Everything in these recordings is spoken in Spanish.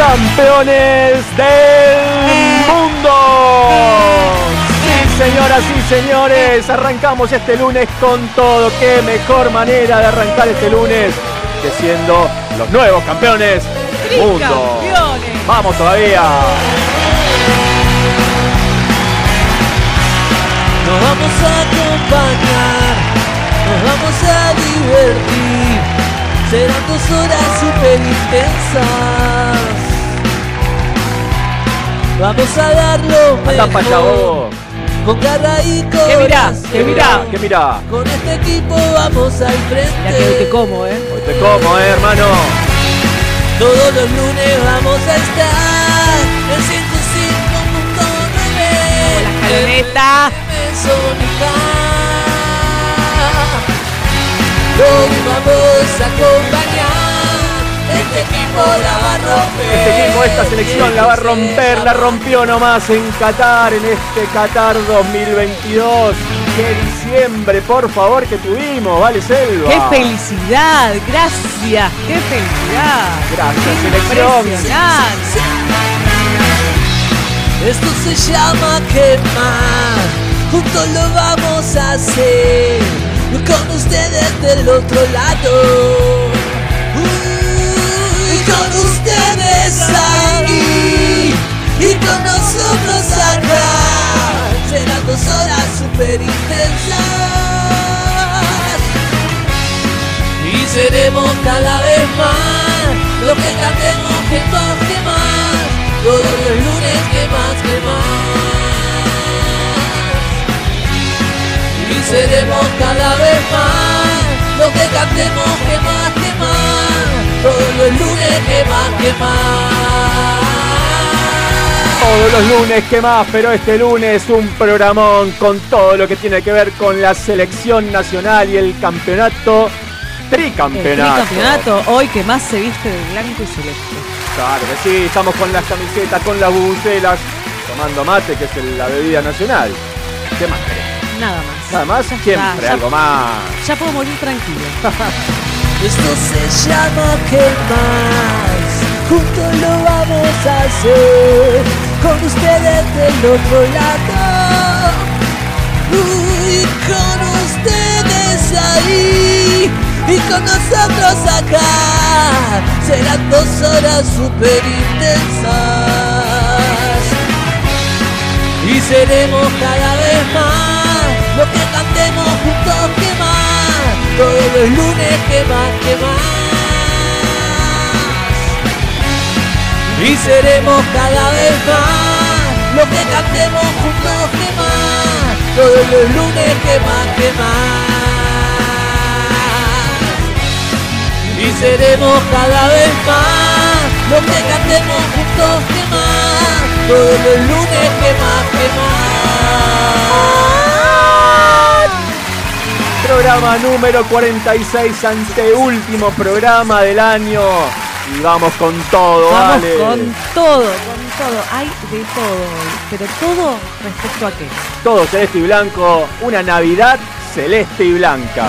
Campeones del mundo. Sí, señoras y señores, arrancamos este lunes con todo. Qué mejor manera de arrancar este lunes que siendo los nuevos campeones del mundo. Vamos todavía. Nos vamos a acompañar, nos vamos a divertir. Serán dos horas súper intensas. Vamos a darlo Anda para allá vos. Con garra y ¿Qué mirá? corazón. ¿Qué mirá? ¿Qué mirá? Con este equipo vamos al frente. Mira que hoy te como, ¿eh? Hoy te como, eh, hermano. Todos los lunes vamos a estar en 105.9. la Sónica. Hoy vamos a acompañar. Este equipo la va a romper. Este equipo, esta selección la va a romper, la rompió nomás en Qatar, en este Qatar 2022. Qué diciembre, por favor, que tuvimos, ¿vale, Selva? ¡Qué felicidad! ¡Gracias! ¡Qué felicidad! Gracias, ¡Qué selección. Esto se llama quemar, juntos lo vamos a hacer, con ustedes del otro lado. Con ustedes ahí y con nosotros acá. Serán dos horas super intensas y seremos cada vez más lo que cantemos que más, que más, todos los lunes que más, que más. Y seremos cada vez más lo que cantemos que más, que más, todos los lunes que más, que más. Todos los lunes, ¿qué más? Pero este lunes un programón con todo lo que tiene que ver con la selección nacional y el campeonato, El tricampeonato. campeonato hoy que más se viste de blanco y celeste. Claro que sí, estamos con las camisetas, con las bubucelas, tomando mate, que es la bebida nacional. ¿Qué más querés? Nada más. Nada más, Ya está, siempre ya- algo más. Ya puedo morir tranquilo. Esto se llama que más, juntos lo vamos a hacer, con ustedes del otro lado, Uy, con ustedes ahí. Y con nosotros acá, serán dos horas super intensas. Y seremos cada vez más lo que cantemos juntos todos los lunes que más que más y seremos cada vez más lo que cantemos juntos que más todos los lunes que más que más y seremos cada vez más lo que cantemos juntos que más todos los lunes que más que más Programa número 46, anteúltimo programa del año. Y vamos con todo, Vamos con todo, con todo. Hay de todo. Pero todo respecto a qué. Todo celeste y blanco, una Navidad celeste y blanca.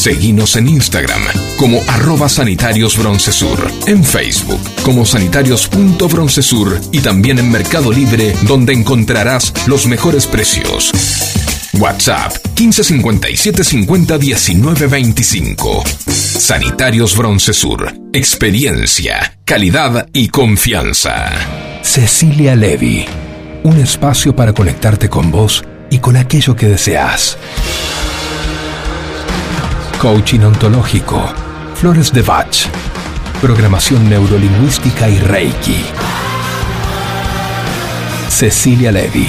Seguinos en Instagram como arroba sanitarios broncesur, en Facebook como sanitarios.broncesur y también en Mercado Libre donde encontrarás los mejores precios. WhatsApp 1557 50 19 25. Sanitarios Broncesur. Experiencia, calidad y confianza. Cecilia Levy. Un espacio para conectarte con vos y con aquello que deseas. Coaching ontológico. Flores de Bach. Programación neurolingüística y Reiki. Cecilia Levy.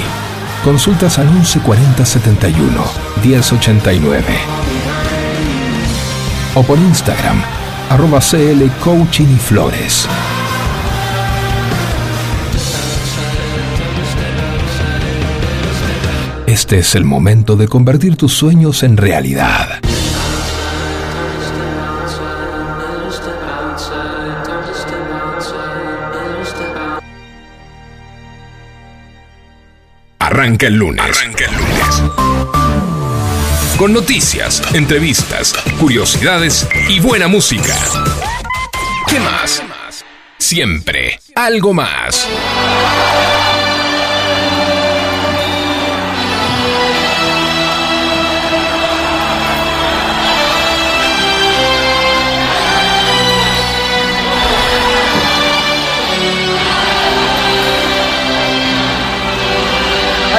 Consultas al 1140 71 1089. O por Instagram, arroba CL Coaching y Flores. Este es el momento de convertir tus sueños en realidad. Arranca el lunes. Arranca el lunes. Con noticias, entrevistas, curiosidades y buena música. ¿Qué más? Siempre algo más.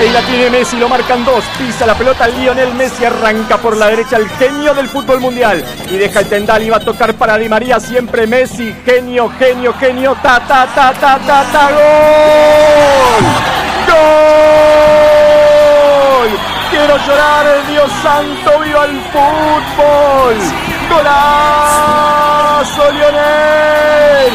Ahí la tiene Messi, lo marcan dos. Pisa la pelota Lionel Messi, arranca por la derecha el genio del fútbol mundial. Y deja el tendal y va a tocar para Di María. Siempre Messi, genio, genio, genio. Ta, ta, ta, ta, ta, ta. ¡Gol! ¡Gol! Quiero llorar, Dios santo, viva el fútbol. ¡Golazo, Lionel!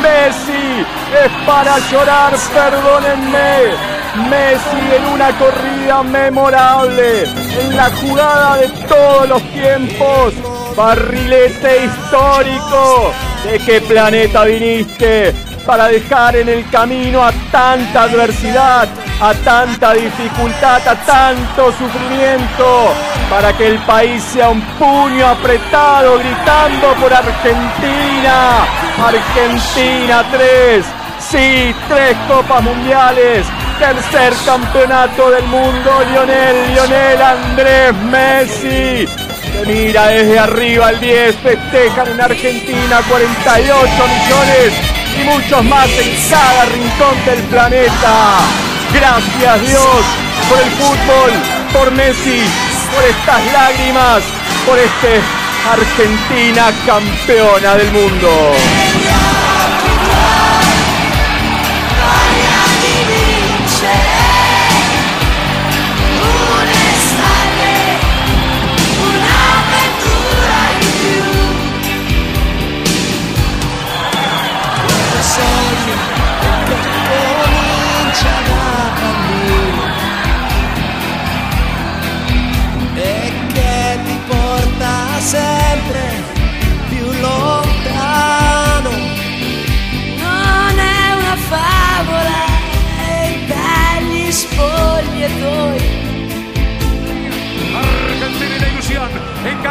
Messi es para llorar, perdónenme. Messi en una corrida memorable, en la jugada de todos los tiempos, barrilete histórico. ¿De qué planeta viniste? Para dejar en el camino a tanta adversidad, a tanta dificultad, a tanto sufrimiento, para que el país sea un puño apretado gritando por Argentina. Argentina 3, sí, tres copas mundiales, tercer campeonato del mundo, Lionel, Lionel Andrés Messi. Se mira desde arriba el 10, festejan en Argentina 48 millones y muchos más en cada rincón del planeta. Gracias Dios por el fútbol, por Messi, por estas lágrimas, por este Argentina campeona del mundo.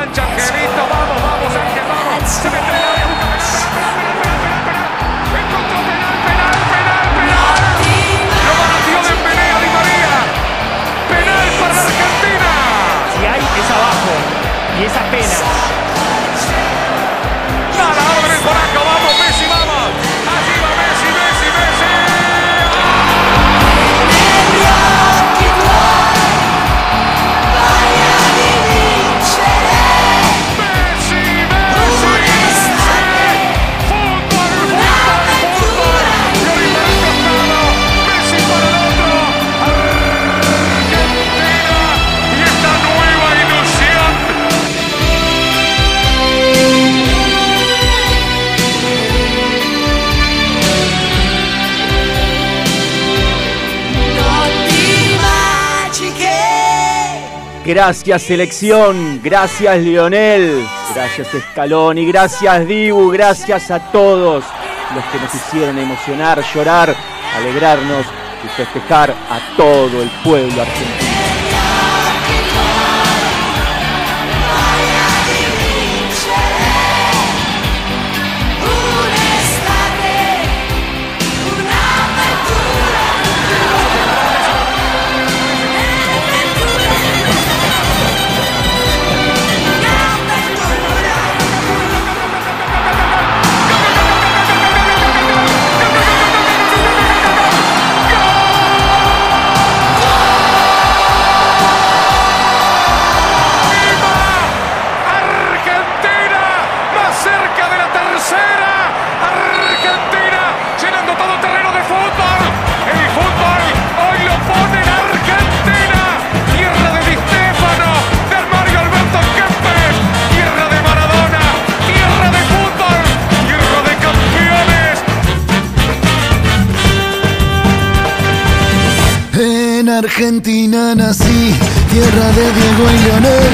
Engancha Angelito, vamos, vamos, Gracias selección, gracias Lionel, gracias Scaloni, gracias Dibu, gracias a todos los que nos hicieron emocionar, llorar, alegrarnos y festejar a todo el pueblo argentino. Argentina nací, tierra de Diego y Leonel,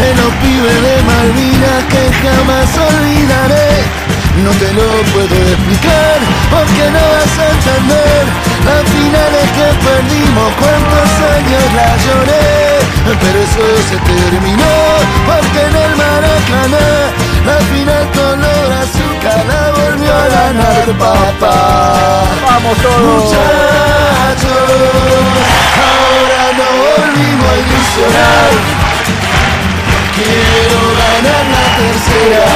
de los pibes de Malvinas que jamás olvidaré. No te lo puedo explicar porque no vas a entender las finales que perdimos, cuántos años la lloré, pero eso se terminó porque en el Maracaná la final color azúcar la volvió a ganar papá. Vamos todos. Muchachos, ahora no volvimos a ilusionar. Quiero ganar la tercera.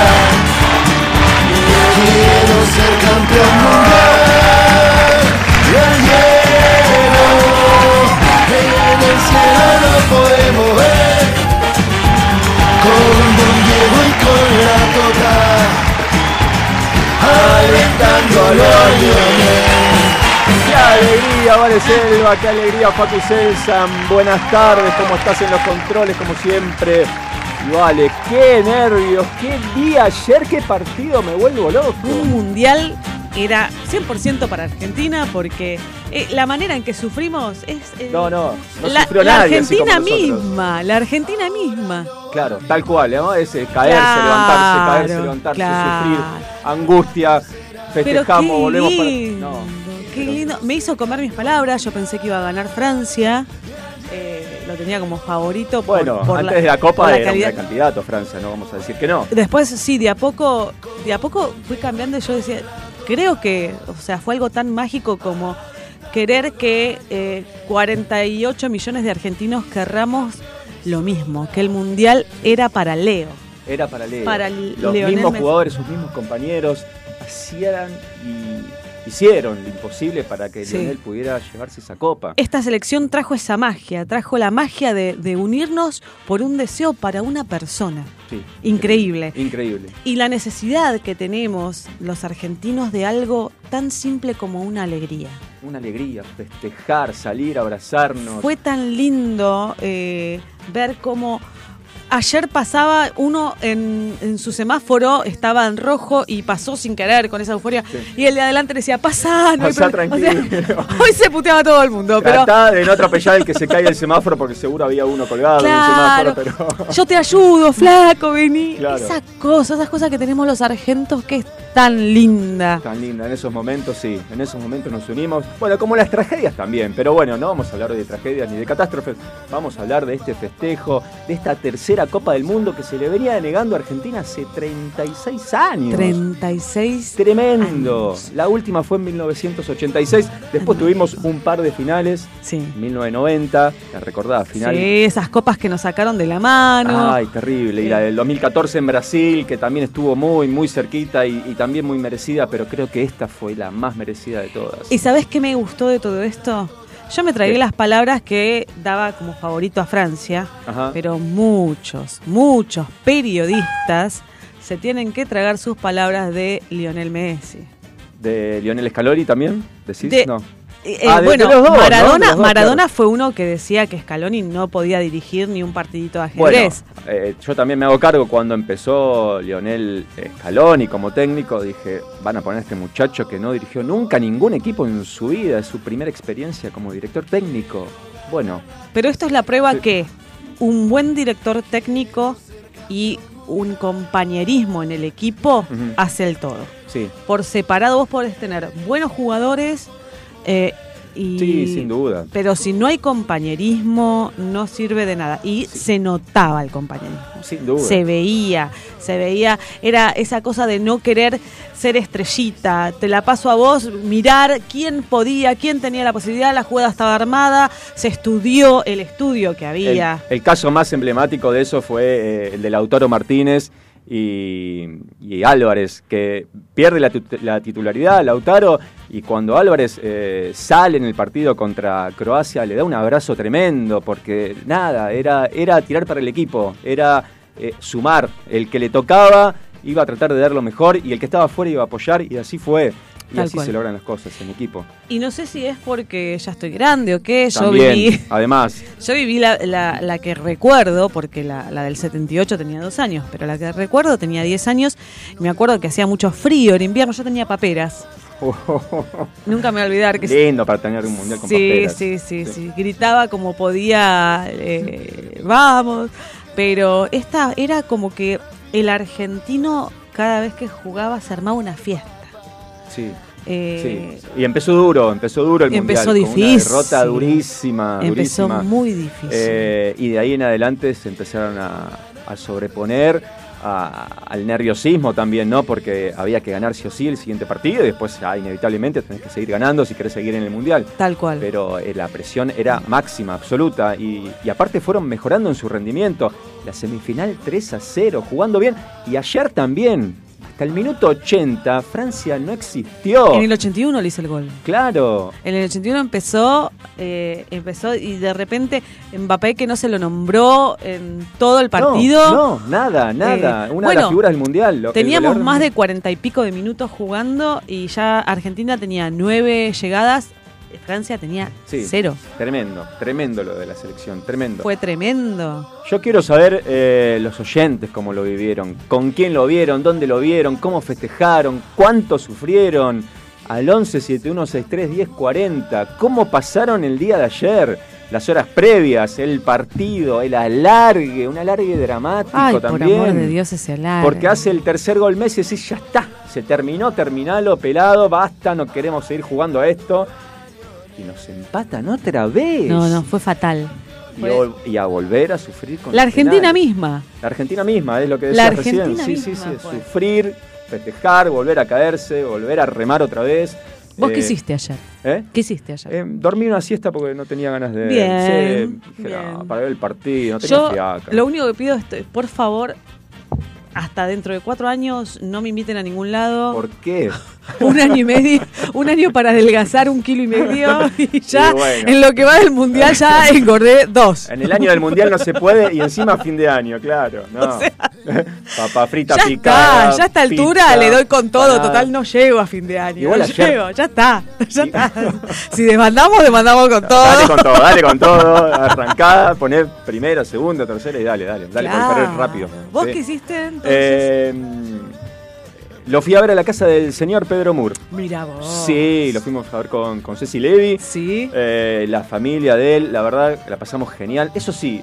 Quiero ser campeón mundial. Y al hielo, en el cielo lo podemos ver. Con con la Tota. Alentando a los Lionel. ¡Qué alegría, Vale Selva! ¡Qué alegría, Facu Selsan! Buenas tardes, ¿cómo estás en los controles? Como siempre. Y vale, qué nervios, qué día ayer, qué partido, me vuelvo loco. Un mundial era 100% para Argentina porque eh, la manera en que sufrimos es... eh, No, no, no la, sufrió la nadie Argentina misma, la Argentina misma. Claro, tal cual, ¿no? Ese caerse, Claro, levantarse, caerse, levantarse, claro. sufrir, angustia, Pero festejamos, qué volvemos para. No, qué pero- lindo. Me hizo comer mis palabras, yo pensé que iba a ganar Francia. eh, lo tenía como favorito por, Bueno, por antes de la Copa era un calidad. gran candidato Francia, no vamos a decir que no. Después sí, de a poco, de a poco fui cambiando y yo decía, creo que, o sea, fue algo tan mágico como querer que eh, 48 millones de argentinos querramos lo mismo, que el mundial era para Leo. Era para Leo. Para Los mismos jugadores, sus mismos compañeros, hacían y hicieron lo imposible para que Sí. Lionel pudiera llevarse esa copa. Esta selección trajo esa magia, trajo la magia de, de unirnos por un deseo para una persona. Sí, Increíble. Increíble. Y la necesidad que tenemos los argentinos de algo tan simple como una alegría. Una alegría, festejar, salir, abrazarnos. Fue tan lindo eh, ver cómo ayer pasaba uno en, en su semáforo, estaba en rojo y pasó sin querer con esa euforia. Sí. Y el de adelante decía, pasá, no hay Pasá problema". O sea, hoy se puteaba todo el mundo, pero de no atropellar el que se caiga el semáforo porque seguro había uno colgado Claro, en el semáforo, pero. yo te ayudo, flaco, vení. Claro. Esas cosas, esas cosas que tenemos los argentos que es tan linda. Tan linda, en esos momentos sí, en esos momentos nos unimos. Bueno, como las tragedias también, pero bueno, no vamos a hablar de tragedias ni de catástrofes, vamos a hablar de este festejo, de esta tercera Copa del Mundo que se le venía denegando a Argentina hace 36 años. 36. Tremendo. años. La última fue en 1986, después tuvimos un par de finales, Sí. 1990, la recordada final. Sí, esas copas que nos sacaron de la mano. Ay, terrible. Y la del 2014 en Brasil, que también estuvo muy, muy cerquita y, y también muy merecida, pero creo que esta fue la más merecida de todas. ¿Y sabes qué me gustó de todo esto? Yo me tragué ¿Qué? las palabras que daba como favorito a Francia, Ajá. pero muchos, muchos periodistas se tienen que tragar sus palabras de Lionel Messi. ¿De Lionel Scaloni también? ¿Decís? De- no. Eh, Ah, bueno, Maradona, los dos, Maradona claro. fue uno que decía que Scaloni no podía dirigir ni un partidito de Bueno, ajedrez. eh, yo también me hago cargo cuando empezó Lionel Scaloni como técnico, dije, van a poner a este muchacho que no dirigió nunca ningún equipo en su vida, es su primera experiencia como director técnico. Bueno, Pero esto es la prueba Sí. que un buen director técnico y un compañerismo en el equipo hace el todo. sí, Por separado vos podés tener buenos jugadores eh, y... sí, sin duda. Pero si no hay compañerismo, no sirve de nada. Y se notaba el compañerismo. Sin duda. Se veía, se veía, era esa cosa de no querer ser estrellita. Te la paso a vos, mirar quién podía, quién tenía la posibilidad, la jugada estaba armada, se estudió el estudio que había. el caso más emblemático de eso fue eh, el de Lautaro Martínez y, y Álvarez, que pierde la, la titularidad Lautaro y cuando Álvarez eh, sale en el partido contra Croacia le da un abrazo tremendo porque nada, era, era tirar para el equipo, era eh, sumar. El que le tocaba iba a tratar de dar lo mejor y el que estaba fuera iba a apoyar y así fue. Y Tal así cual. se logran las cosas en equipo. Y no sé si es porque ya estoy grande o qué, yo viví, además, yo viví la, la- la que recuerdo, porque la, la del 78 tenía dos años, pero la que recuerdo tenía 10 años. Me acuerdo que hacía mucho frío en invierno, yo tenía paperas. Nunca me voy a olvidar que Lindo para tener un mundial con sí, pastelas. sí, sí, sí, Gritaba como podía, eh, vamos. Pero esta era como que el argentino cada vez que jugaba se armaba una fiesta. Sí. Eh, Sí. Y empezó duro, empezó duro el Empezó mundial. con difícil. Una derrota durísima. Empezó durísima. muy difícil. Eh, y de ahí en adelante se empezaron a, a sobreponer a- al nerviosismo también, ¿no? Porque había que ganar sí o sí el siguiente partido y después ah, inevitablemente tenés que seguir ganando si querés seguir en el mundial. Tal cual. Pero eh, la presión era máxima, absoluta. Y, y aparte fueron mejorando en su rendimiento. La semifinal 3 a 0, jugando bien. Y ayer también. Hasta el minuto 80, Francia no existió. En el 81 le hice el gol. Claro. En el 81 empezó, eh, empezó y de repente Mbappé que no se lo nombró en todo el partido. No, no, nada, nada. Eh, Una de bueno, las figuras del mundial. lo- Teníamos más de cuarenta y pico de minutos jugando y ya Argentina tenía nueve llegadas, Francia tenía Sí. cero. Tremendo, tremendo lo de la selección, tremendo. Fue tremendo. Yo quiero saber eh, los oyentes cómo lo vivieron, con quién lo vieron, dónde lo vieron, cómo festejaron, cuánto sufrieron. Al 11 7163 1040, cómo pasaron el día de ayer, las horas previas, el partido, el alargue, un alargue dramático Ay, por también. amor de Dios ese alargue. Porque hace el tercer gol Messi y decís, ya está, se terminó, terminalo, pelado, basta, no queremos seguir jugando a esto. Y nos empatan otra vez. No, no, fue fatal. Y, Fue- vol- y a volver a sufrir con La Argentina penales. misma. La Argentina misma, es lo que La decía recién. Sí, sí, sí, fue. sufrir, festejar, volver a caerse, volver a remar otra vez. ¿Vos Eh, qué hiciste ayer? ¿Eh? ¿Qué hiciste ayer? Eh, dormí una siesta porque no tenía ganas de Bien, Sí, dije, no, para ver el partido, no tenía Yo fiaca. lo único que pido es, por favor, hasta dentro de cuatro años no me inviten a ningún lado. ¿Por qué? Un año y medio, un año para adelgazar un kilo y medio y ya Y bueno. en lo que va del mundial ya engordé dos. En el año del mundial no se puede y encima fin de año, claro. No. Papa frita Ya picada. está, ya a esta altura pizza, le doy con todo, total no llego a fin de año. Igual no llego, ya está, ya está. Si demandamos, demandamos con todo. Dale con todo, dale con todo, arrancada, poner primera, segunda, tercera y dale, dale, dale, Claro. con correr rápido. ¿Vos Sí. qué hiciste entonces? Eh, lo fui a ver a la casa del señor Pedro Moore. Mira vos. Sí, lo fuimos a ver con, con Ceci Levi. Sí. Eh, la familia de él, la verdad, la pasamos genial. Eso sí,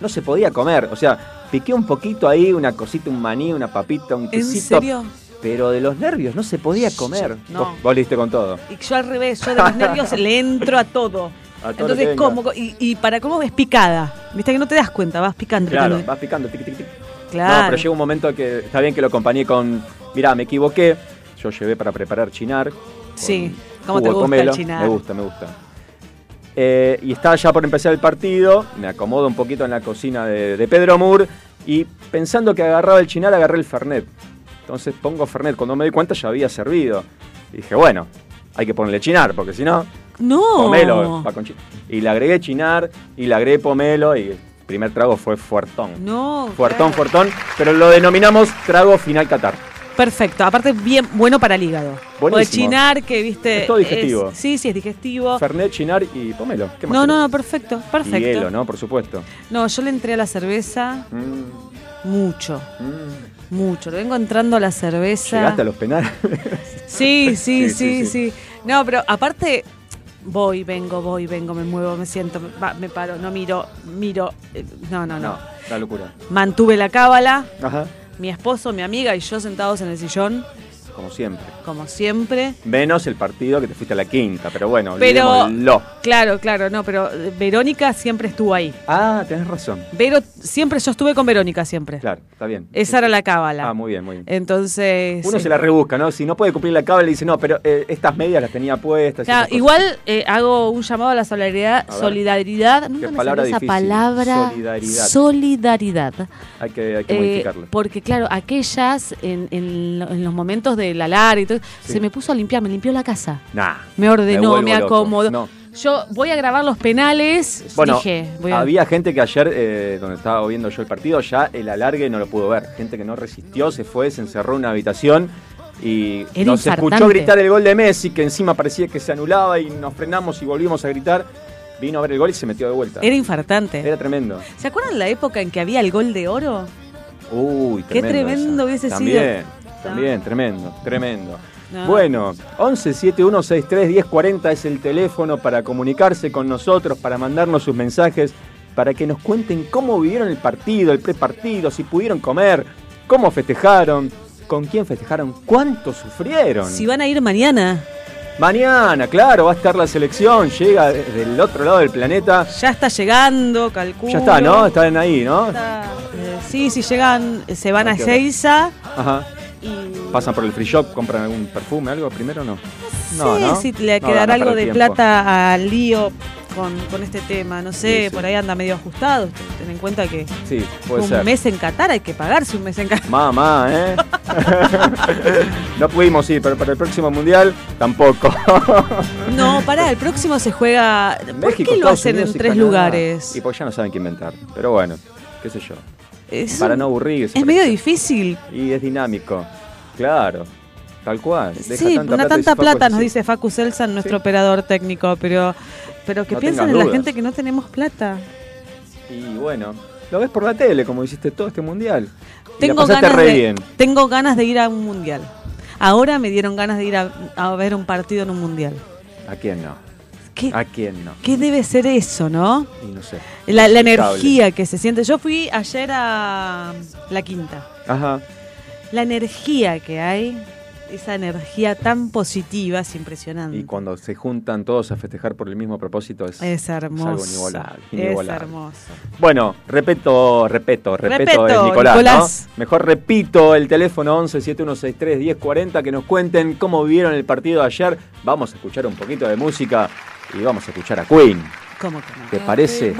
no se podía comer. O sea, piqué un poquito ahí, una cosita, un maní, una papita, un ¿En quesito. serio? Pero de los nervios no se podía comer. No. Vos, vos con todo. Y yo al revés, yo de los nervios le entro a todo. A todo Entonces, como, y, y para cómo es picada. Viste que no te das cuenta, vas picando. Claro, picando. vas picando, tiqui, tiqui, tiqui. Claro. No, pero llega un momento que está bien que lo acompañé con. Mirá, me equivoqué. Yo llevé para preparar chinar. Sí, ¿cómo te gusta el chinar? Me gusta, me gusta. Eh, y estaba ya por empezar el partido. Me acomodo un poquito en la cocina de, de Pedro Moore. Y pensando que agarraba el chinar, agarré el Fernet. Entonces pongo Fernet. Cuando me di cuenta ya había servido. Y dije, bueno, hay que ponerle chinar, porque si no, No. pomelo va con chi- Y le agregué chinar y le agregué pomelo. Y el primer trago fue fuertón. No. Fuertón, claro. fuertón, pero lo denominamos trago final Qatar. Perfecto, aparte bien bueno para el hígado. O de Buenísimo. chinar que viste. Es todo digestivo. es- sí, sí, es digestivo. Fernet, chinar y pomelo. ¿Qué más No, no, no, perfecto, Y perfecto. hielo, ¿no? Por supuesto. No, yo le entré a la cerveza Mm, mucho, mm. mucho. Le vengo entrando a la cerveza. Llegaste a los penales. Sí, Sí, sí, sí. No, pero aparte, voy, vengo, voy, vengo, me muevo, me siento, me paro, no miro, miro. eh, No, no, no. no, la locura. Mantuve la cábala, Ajá. Mi esposo, mi amiga y yo sentados en el sillón, Como siempre. como siempre. Menos el partido que te fuiste a la quinta, pero bueno, Pero, olvidémoslo. claro, claro, no, pero eh, Verónica siempre estuvo ahí. Ah, tenés razón. Vero, siempre, yo estuve con Verónica siempre. Claro, está bien. Esa era la cábala. Ah, muy bien, muy bien. Entonces. Uno sí. se la rebusca, ¿no? Si no puede cumplir la cábala, dice, no, pero eh, estas medias las tenía puestas. Claro, igual eh, hago un llamado a la solidaridad. A solidaridad. Nunca me palabra salió esa palabra. Solidaridad. Solidaridad. Hay que, hay que Eh, modificarlo. porque claro, aquellas en, en lo- en los momentos del alar y todo, Sí. se me puso a limpiar, me limpió la casa. Nah. Me ordenó, me acomodó. No. Yo voy a grabar los penales. Bueno, dije, voy a- había gente que ayer, eh, donde estaba viendo yo el partido, ya el alargue no lo pudo ver. Gente que no resistió, se fue, se encerró en una habitación y Era nos infartante. escuchó gritar el gol de Messi, que encima parecía que se anulaba y nos frenamos y volvimos a gritar. Vino a ver el gol y se metió de vuelta. Era infartante. Era tremendo. ¿Se acuerdan la época en que había el gol de oro? Uy, Qué tremendo. tremendo eso. hubiese sido. También, también, tremendo, tremendo. No. Bueno, 11 7163 1040 es el teléfono para comunicarse con nosotros, para mandarnos sus mensajes, para que nos cuenten cómo vivieron el partido, el prepartido, si pudieron comer, cómo festejaron, con quién festejaron, cuánto sufrieron. Si van a ir mañana, Mañana, claro, va a estar la selección, llega de- del otro lado del planeta. ya está llegando, calculo. Ya está, ¿no? Están ahí, ¿no? Está, eh, sí, si llegan, eh, se van ¿A? Ezeiza Ajá. Y... ¿Pasan por el free shop, compran algún perfume, algo primero o no? sí, si le No, quedará no algo de tiempo. plata al lío con, con este tema. No sé, Sí, sí. por ahí anda medio ajustado. Ten en cuenta que Sí, puede un ser. mes en Qatar hay que pagarse un mes en Qatar. Mamá, ¿eh? no pudimos ir, pero para el próximo mundial tampoco. No, pará, el próximo se juega. ¿Por México, qué lo Estados hacen Unidos en tres Canadá. lugares? Y pues ya no saben qué inventar. Pero bueno, qué sé yo. Es, Para un- no aburrirse. es medio difícil. Y es dinámico. Claro. Tal cual. Deja Sí, tanta una plata, tanta plata, nos dice Facu Selsan, nuestro Sí. operador técnico, pero, pero que No tengas en la gente que no tenemos plata. Y bueno, lo ves por la tele, como hiciste todo este mundial. Tengo ganas, de, bien. tengo ganas de ir a un mundial. Ahora me dieron ganas de ir a, a ver un partido en un mundial. ¿A quién no? ¿Qué, ¿A quién no? qué debe ser eso, no? Y no sé. La, energía que se siente. Yo fui ayer a La Quinta. Ajá. La energía que hay, esa energía tan positiva, es impresionante. Y cuando se juntan todos a festejar por el mismo propósito es, Es hermoso. algo inigualable. Es inigualable. hermoso. Bueno, repeto, repeto, repeto, es Nicolás, Nicolás. ¿no? Mejor repito el teléfono 11 7163 1040 que nos cuenten cómo vivieron el partido de ayer. Vamos a escuchar un poquito de música y vamos a escuchar a Queen. ¿Cómo que no? ¿Te parece?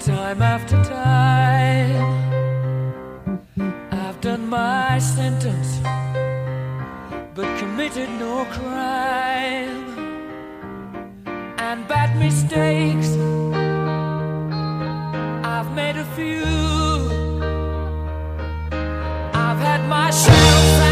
time after time. I've done my sentence, but committed no crime. And bad mistakes, I've made a few. I've had my shells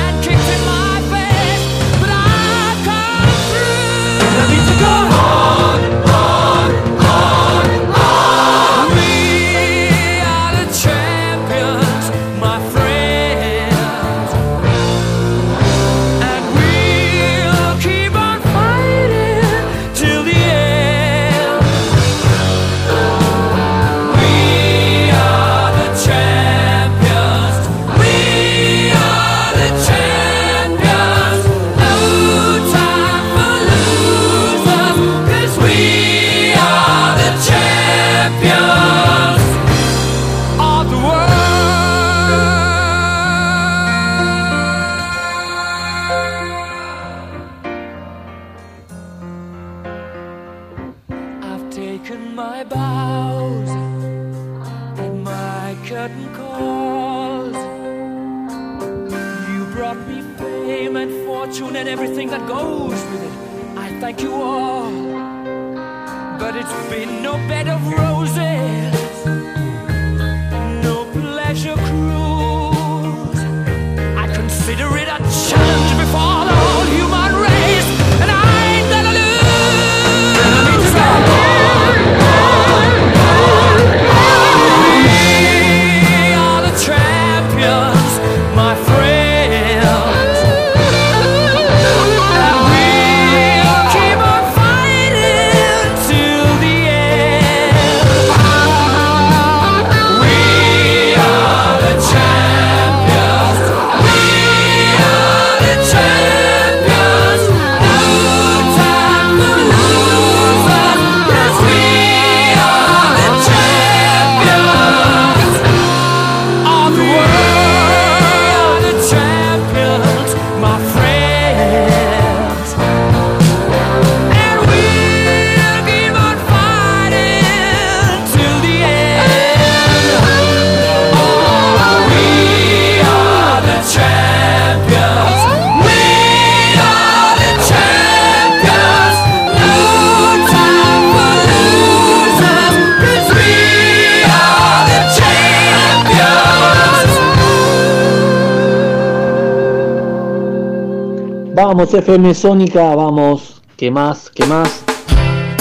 Vamos, FM Sónica, vamos. ¿Qué más? ¿Qué más?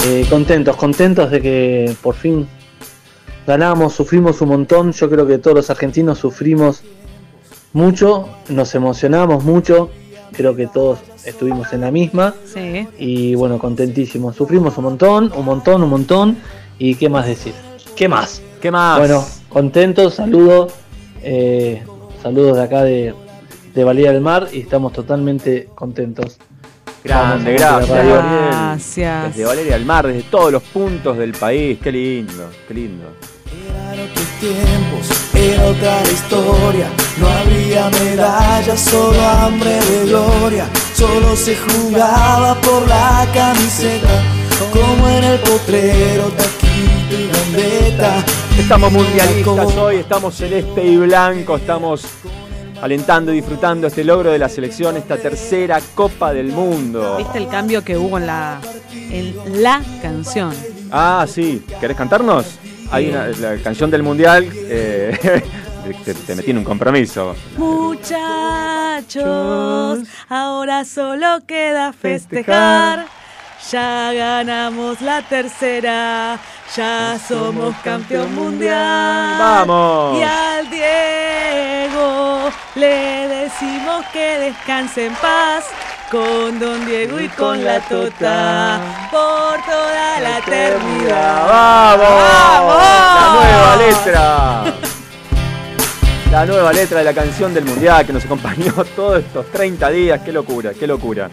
Eh, contentos, contentos de que por fin ganamos, sufrimos un montón. Yo creo que todos los argentinos sufrimos mucho, nos emocionamos mucho, creo que todos estuvimos en la misma Sí. y bueno, contentísimos. Sufrimos un montón, un montón, un montón y qué más decir. ¿Qué más? ¿Qué más? Bueno, contentos, saludos, eh, saludos de acá de, de Valía del Mar y estamos totalmente contentos. grande, gracias. Gracias. Desde Valeria del Mar, desde todos los puntos del país. Qué lindo, qué lindo. Eran otros tiempos, era otra la historia. No había medallas, solo hambre de gloria. Solo se jugaba por la camiseta, como en el potrero, taquito y gambeta. Estamos mundialistas hoy, estamos celeste y blanco, estamos alentando y disfrutando este logro de la selección, esta tercera Copa del Mundo. ¿Viste el cambio que hubo en la, en la canción? Ah, sí, ¿querés cantarnos? Hay una, la canción del mundial. eh, te, te metí en un compromiso. Muchachos, ahora solo queda festejar. Ya ganamos la tercera, ya somos campeón mundial. ¡Vamos! Y al Diego le decimos que descanse en paz. Con Don Diego y con la Tota por toda la eternidad. ¡Vamos! La nueva ¡Vamos! letra. La nueva letra de la canción del mundial que nos acompañó todos estos 30 días. Qué locura, qué locura.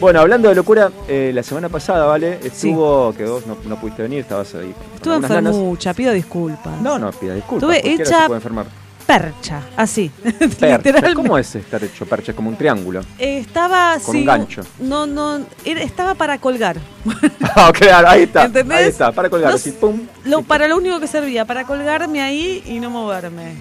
Bueno, hablando de locura, eh, la semana pasada, ¿vale? Estuvo, que vos no, no pudiste venir, estabas ahí. Estuve enfermucha, pido disculpas. No, no, pida disculpas. Estuve hecha- se puede enfermar. Percha, así. Percha. ¿Cómo es estar hecho percha? Es como un triángulo. Eh, estaba Con sí, un gancho. No, no, era- estaba para colgar. Ah, claro, ahí está. ¿Entendés? Ahí está, para colgar, No así, pum. Lo, para lo único que servía, para colgarme ahí y no moverme.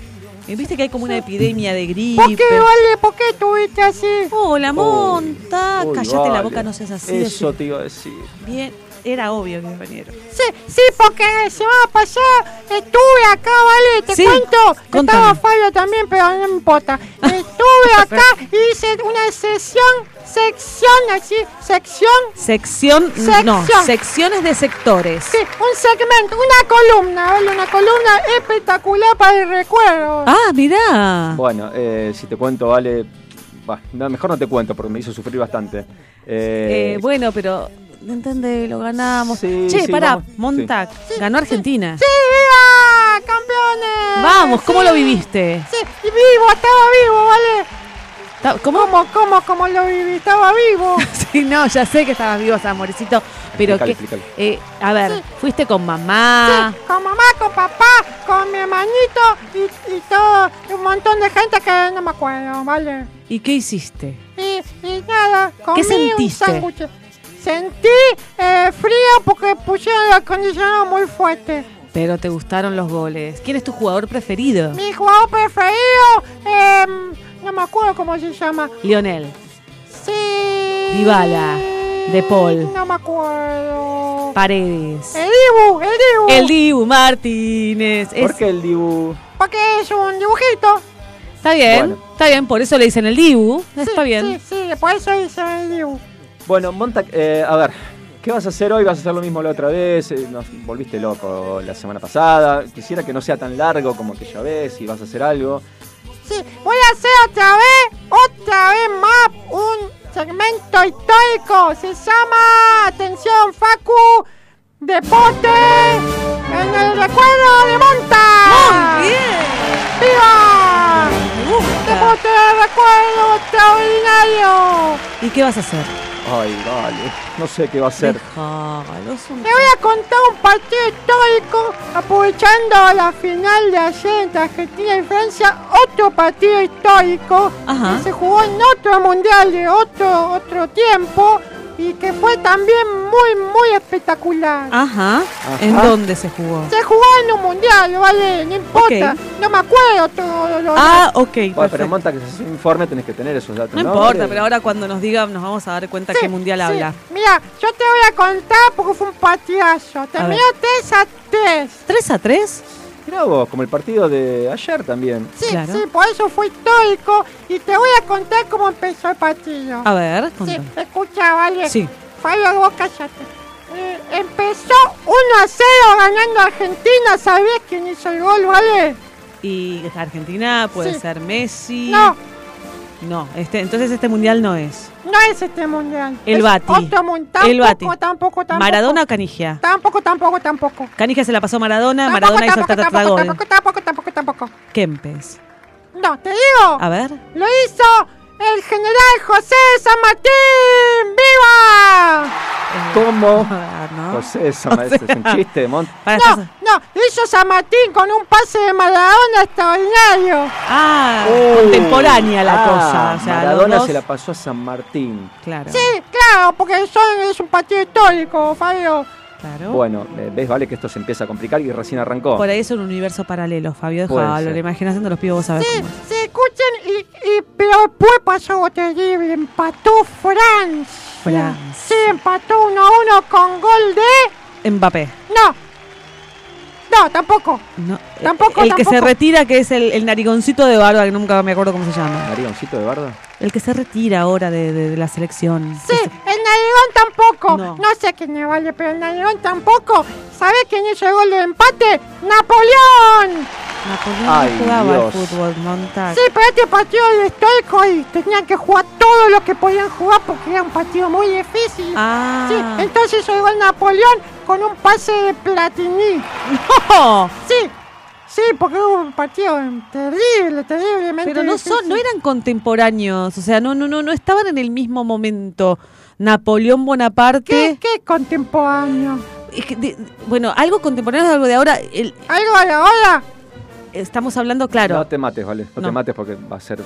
Y Viste que hay como una epidemia de gripe. ¿Por qué, Vale? ¿Por qué estuviste así? Hola, monta. Uy, Cállate la boca, no seas así. Eso decí- te iba a decir. Bien, era obvio que vinieron. Sí, sí, porque la semana pasada estuve acá, ¿vale? Te Sí, cuento. contame. Estaba Fabio también, pero no me importa. Estuve acá y hice una sesión, sección así, sección. Sección, no, Sección. secciones de sectores. Sí, un segmento, una columna, ¿vale? Una columna espectacular para el recuerdo. Ah, mirá. Bueno, eh, si te cuento, vale. bah, no, mejor no te cuento porque me hizo sufrir bastante. Eh, Eh, bueno, pero entendé, lo ganamos. Sí, che, sí, pará, vamos. Montac, ganó Argentina. ¡Sí, viva! ¡Campeones! Vamos, ¿cómo Sí. lo viviste? Sí, y vivo, estaba vivo, ¿vale? ¿Cómo? ¿Cómo, cómo, cómo lo viví? Estaba vivo. Sí, no, ya sé que estabas vivo, amorcito. Pero Explícale, que, explícale. eh, a ver, fuiste con mamá. Sí, con mamá, con papá, con mi hermanito y, y todo, y un montón de gente que no me acuerdo, ¿vale? ¿Y qué hiciste? Y, y nada, comí un sentiste? sándwich. Sentí eh, frío porque pusieron el acondicionado muy fuerte. Pero te gustaron los goles. ¿Quién es tu jugador preferido? Mi jugador preferido, em, no me acuerdo cómo se llama. Lionel. Sí. Dybala, De Paul. No me acuerdo. Paredes. El Dibu, el Dibu. El Dibu Martínez. Es- ¿Por qué el Dibu? Porque es un dibujito. Está bien, Bueno. está bien, por eso le dicen el Dibu. Está Sí, bien. Sí, sí, por eso dice el Dibu. Bueno, Montac, eh, a ver, ¿qué vas a hacer hoy? ¿Vas a hacer lo mismo la otra vez? Eh, Nos volviste loco la semana pasada. Quisiera que no sea tan largo como que ya ves y vas a hacer algo. Sí, voy a hacer otra vez, otra vez más, un segmento histórico. Se llama, atención, Facu, Deporte en el recuerdo de Monta. Muy bien. ¡Viva! Deporte de recuerdo extraordinario. ¿Y qué vas a hacer? Ay, vale, no sé qué va a hacer. Déjalo, es un- Te voy a contar un partido histórico aprovechando la final de ayer entre Argentina y Francia, otro partido histórico Ajá. que se jugó en otro mundial de otro otro tiempo y que fue también muy muy espectacular. Ajá. ¿En dónde se jugó? Se jugó en un mundial, vale, no importa, no me acuerdo todo lo Ah, ok. Bueno, pero. Montac, si haces un informe tenés que tener esos datos. No ¿no? importa, Vale. pero ahora cuando nos digan nos vamos a dar cuenta qué mundial Sí, habla. Mira, yo te voy a contar porque fue un partidazo. Terminó 3 a 3. ¿3 a 3? Mirá vos, como el partido de ayer también. Sí, Claro. sí, por eso fue histórico y te voy a contar cómo empezó el partido. A ver, sí, contame. escucha, vale. Sí. Fabio, vos cállate. Eh, empezó 1 a 0 ganando Argentina. ¿Sabías quién hizo el gol, vale? Y Argentina puede Sí. ser Messi. No, No, este, entonces este mundial no es. no es este mundial. El es Bati. Otro mun- tampoco, El Bati. Tampoco, tampoco. ¿Maradona o Canigia? Tampoco, tampoco, tampoco. Canigia se la pasó a Maradona, Tampoco, Maradona hizo tampoco, tampoco, tampoco, tampoco, tampoco, tampoco. Kempes. No, te digo. A ver. Lo hizo el general José San Martín. ¡Viva! ¿Cómo? Ah, ¿no? José, eso me- ese es un chiste de Mont. No, no, hizo San Martín con un pase de Maradona extraordinario. Ah, Oh. contemporánea la Ah, cosa. O sea, Maradona dos- se la pasó a San Martín. Claro. Sí, claro, porque son, es un partido histórico, Fabio. Claro. Bueno, eh, ves, vale que esto se empieza a complicar y recién arrancó. Por ahí es un universo paralelo, Fabio. Puede Déjalo, ser. la imaginación de los pibos vos sabés Sí, cómo es. sí, escuchen, y, y, pero después pasó terrible, empató Francia. Francia. Sí, empató 1 a 1 con gol de... Mbappé. No. No, tampoco. No, Tampoco, el que se retira, que es el, el narigoncito de barba, que nunca me acuerdo cómo se llama. Marigoncito de Barda. El que se retira ahora de, de- de la selección. Sí, el Narigón tampoco. No. No. sé quién le vale, pero el Narigón tampoco. ¿Sabes quién hizo el gol de empate? ¡Napoleón! Napoleón Ay, no jugaba Dios. al fútbol, Montag. Sí, pero este partido era histórico y tenían que jugar todo lo que podían jugar porque era un partido muy difícil. Ah. Sí, entonces hizo el Napoleón con un pase de Platini. ¡No! Sí, sí, porque hubo un partido terrible, terriblemente Pero no son, no eran contemporáneos, o sea, no, no, no, no estaban en el mismo momento. Napoleón Bonaparte. ¿Qué, qué contemporáneo? Es que de- bueno, algo contemporáneo es algo de ahora. el- ¿Algo de ahora? estamos hablando, claro. No te mates, vale. No, No. te mates porque va a ser.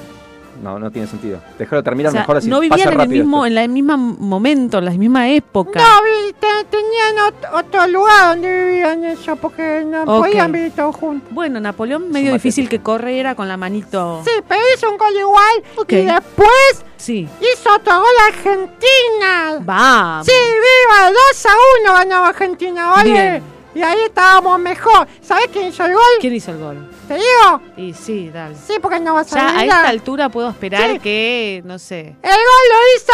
No, no tiene sentido. Déjalo terminar o sea, mejor así. no vivían en el mismo, esto. en la misma momento, en la misma época. No, vi- te- tenían ot- otro lugar donde vivían ellos porque no podían vivir todos juntos. Bueno, Napoleón medio difícil que corriera con la manito. Sí, pero hizo un gol igual Ok. y después Sí. hizo otro gol Argentina. Vamos. Sí, viva, 2 a 1 ganaba Argentina, ¿vale? Bien. Y ahí estábamos mejor. ¿Sabés quién hizo el gol? ¿Quién hizo el gol? ¿Te digo? Y sí, dale. Sí, porque no vas a Ya a esta altura puedo esperar Sí. que, no sé. El gol lo hizo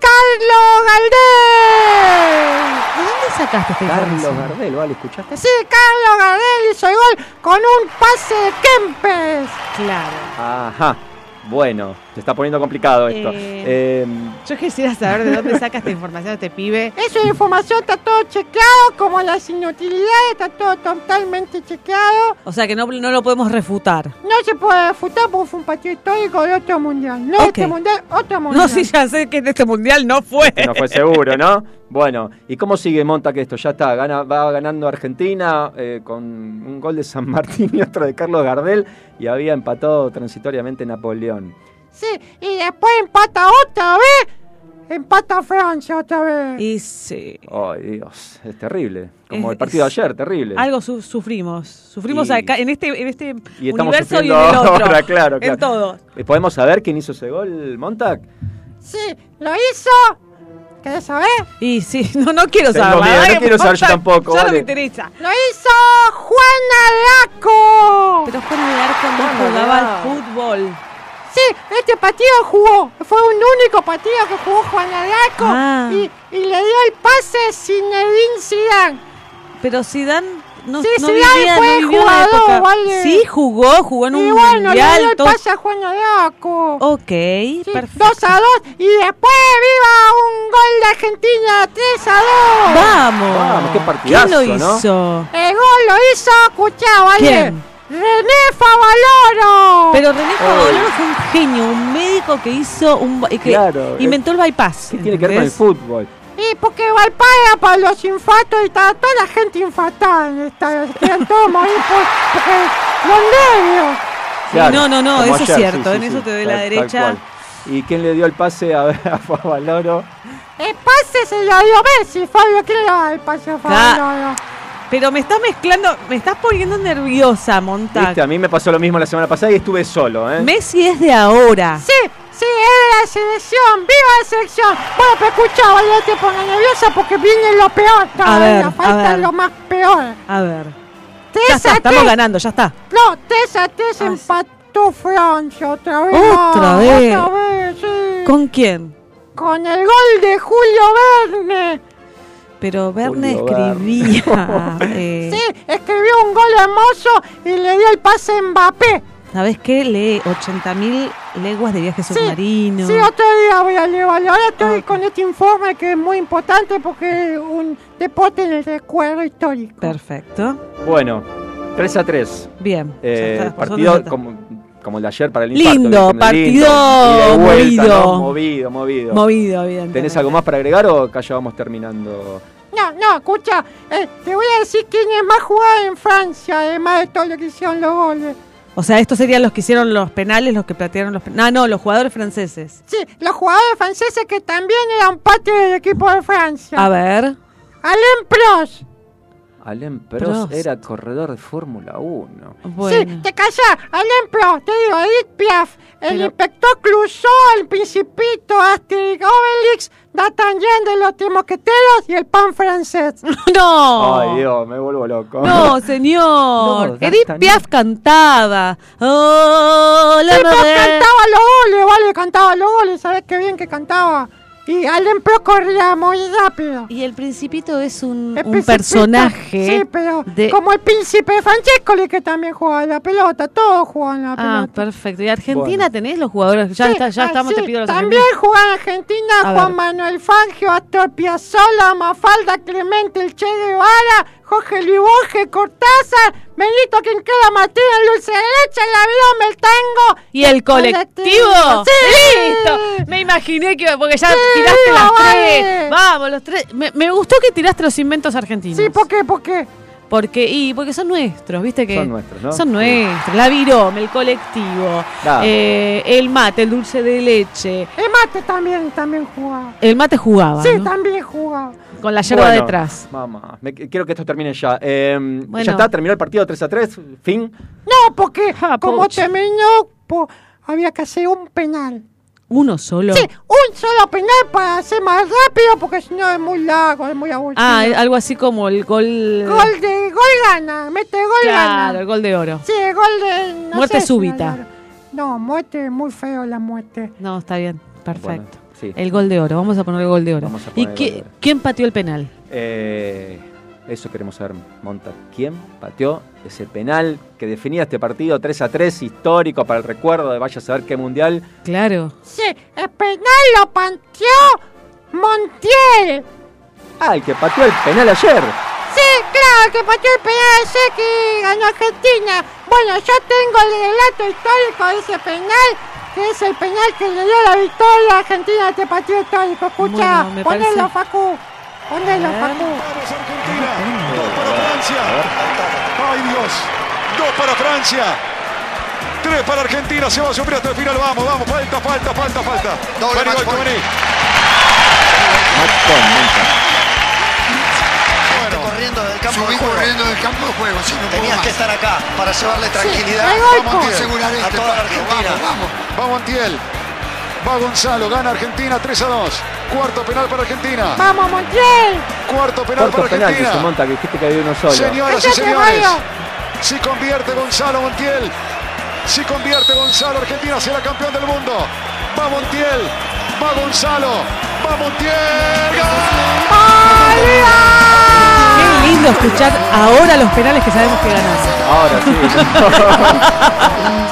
Carlos Galdés. ¿De dónde sacaste esta Carlos? Gardel, vale, ¿escuchaste? Sí, Carlos Gardel hizo el gol con un pase de Kempes. Claro. Ajá. Bueno, se está poniendo complicado esto. Eh, Eh, Yo quisiera saber de dónde saca esta información este pibe. Esa información está todo chequeado, como las inutilidades, está todo totalmente chequeado. O sea que no, no lo podemos refutar. No se puede refutar porque fue un partido histórico de otro mundial. No Ok. este mundial, otro mundial. No, sí, ya sé que en este mundial no fue. no fue seguro, ¿no? Bueno, ¿y cómo sigue Monta que esto? Ya está, gana, va ganando Argentina eh, con un gol de San Martín y otro de Carlos Gardel y había empatado transitoriamente Napoleón. Sí, y después empata otra vez. Empata Francia otra vez. Y sí. Ay, Dios, es terrible. Como Es- el partido de ayer, terrible. Algo su- sufrimos. Sufrimos Y- acá en este, en este y estamos universo y en el otro. ahora, claro, claro. En todo. Eh, ¿Podemos saber quién hizo ese gol, Montag? Sí, lo hizo. ¿Querés saber? Y sí, no, no quiero Tengo saber. miedo, no quiero saber yo tampoco, Ya no me interesa. Lo hizo Juan Alaco. Pero Juan de Arco no jugaba al Alaco. fútbol. Sí, este partido jugó. Fue un único partido que jugó Juan Alaco. Ah. Y, y le dio el pase a Zinedine Zidane. Pero Zidane no, Sí, no Zidane vivía, fue no vivió la jugador, época. vale. Sí, jugó, jugó en un y bueno, le mundial. dio el todo- pase a Juan Alaco. Ok, Sí, perfecto. 2 a 2 y después viva un gol de Argentina 3 a 2. Vamos. Vamos, qué partidazo, ¿Quién lo ¿no? hizo? El gol lo hizo, escuchá, ¿vale? ¿Quién? René Favaloro. Pero René Favaloro fue un genio, un médico que hizo un que Claro, inventó el bypass. ¿Qué tiene que ver con el fútbol? Y porque Valpaya para los infartos y está toda la gente infartada en esta. Quieren todos morir por, porque los nervios. Claro, no, no, no, eso es cierto, en eso te doy la tal- derecha. ¿Y quién le dio el pase a, a Favaloro? El pase se lo dio Messi, Fabio. ¿Quién le da el pase a Favaloro? Pero me estás mezclando, me estás poniendo nerviosa, Montag. Viste, a mí me pasó lo mismo la semana pasada y estuve solo, ¿eh? Messi es de ahora. Sí, sí, es la selección. ¡Viva la selección! Bueno, pero escucha, no te pongas nerviosa porque viene lo peor. todavía, ver, a falta ver. lo más peor. A ver. 3 Ya está, a estamos 3. ganando, ya está. No, 3 a 3 Ah, empató Francia otra vez. ¿Otra vez? Otra vez, sí. ¿Con quién? Con el gol de Julio Verne. Pero Verne escribía. eh, Sí, escribió un gol hermoso y le dio el pase a Mbappé. ¿Sabes qué? Lee 80.000 leguas de viaje submarino. Sí, otro día voy a leer. Ahora estoy con este informe que es muy importante porque es un deporte en el recuerdo histórico. Perfecto. Bueno, 3 a 3. Bien. Eh, partido como, como el de ayer para el Lindo, infarto. partido Lindo, movido. ¿no? Movido, movido. Movido, bien. ¿Tenés algo más para agregar o acá ya vamos terminando? No, no, escucha, eh, te voy a decir quién es más jugado en Francia, además de todo lo que hicieron los goles. O sea, estos serían los que hicieron los penales, los que platearon los penales. Ah, no, los jugadores franceses. Sí, los jugadores franceses que también eran parte del equipo de Francia. A ver. Alain Prost. Alain Prost Prost. era corredor de Fórmula 1. Bueno. Sí, te callás, Alain Prost, te digo, Edith Piaf, el Pero- inspector Clouseau, el Principito, Asterix, Obelix, D'Artagnan de los Tres Mosqueteros y el pan francés. No. Ay, Dios, me vuelvo loco. No, señor. No, Edith. Piaf cantaba. Oh, la Sí, cantaba los goles, vale, cantaba los goles, ¿sabes qué bien que cantaba? Y Alain Prost corría muy rápido. Y el Principito es un, El un Principito, personaje. Sí, pero de- como el príncipe Francescoli que también juega a la pelota, todos juegan a la Ah, pelota. perfecto. ¿Y Argentina Bueno. tenés los jugadores? Ya, Sí, está, ya ah, estamos, sí, te pido los También juega en Argentina A Juan ver. Manuel Fangio, Astor Piazzolla, Mafalda Clemente, el Che Guevara, Jorge Luis Borges, Cortázar, Benito Quinquela Martínez, Dulce Leche, el avión, el tango. ¿Y el colectivo? ¡Sí! ¡Listo! Me imaginé que. Porque ya Sí, tiraste las vale. tres. Vamos, los tres. Me, me gustó que tiraste los inventos argentinos. Sí, ¿por qué? ¿Por qué? Porque, y porque son nuestros, ¿viste? que Son nuestros, ¿no? Son nuestros. La virome, el colectivo, Claro. eh, el mate, el dulce de leche. El mate también, también jugaba. El mate jugaba, Sí, ¿no? también jugaba. Con la yerba Bueno, detrás. Mamá, me- quiero que esto termine ya. Eh, Bueno. ¿Ya está? ¿Terminó el partido 3 a 3? ¿Fin? No, porque Ah, como terminó, po- había que hacer un penal. Uno solo. Sí, un solo penal para hacer más rápido, porque si no es muy largo, es muy aburrido. Ah, algo así como el gol. Gol de gol gana, mete gol Claro, gana. el gol de oro. Sí, el gol de no Muerte sé súbita. No, muerte, muy feo la muerte. No, está bien. Perfecto. Bueno, sí. El gol de oro. Vamos a poner el gol de oro. Vamos a ¿Y qué- gol de oro. quién pateó el penal? Eh, eso queremos saber, Monta. ¿Quién pateó ese penal que definía este partido 3 a 3 histórico para el recuerdo de vaya a saber qué mundial? Claro. Sí, el penal lo pateó Montiel. Ah, el que pateó el penal ayer. Sí, claro, que pateó el penal ese que ganó Argentina. Bueno, yo tengo el relato histórico de ese penal, que es el penal que le dio la victoria a Argentina a este partido histórico. Escucha, Bueno, ponelo, parece- Facu. Ponelo. Facu. Argentina, para Francia. Ay Dios, dos para Francia. Tres para Argentina, se va a sufrir hasta el final, vamos, vamos, falta, falta, falta, falta. Doble Vení, match gol, point. Bueno, corriendo del campo Subí de juego. corriendo del campo de juego, sí, no Tenías que estar acá para llevarle tranquilidad hay Vamos a asegurar a este toda la Argentina. Vamos, vamos. va Montiel. Va Gonzalo, gana Argentina 3 a 2. Cuarto penal para Argentina. Vamos, Montiel. Cuarto penal Cuarto para penal que se Argentina. monta, que dijiste que había uno solo. Señoras y señores, Mario. si convierte Gonzalo Montiel, si convierte Gonzalo, Argentina será campeón del mundo. Va Montiel, va Gonzalo, va Montiel. ¡Gol! Qué lindo escuchar ahora los penales que sabemos que ganamos. Ahora sí.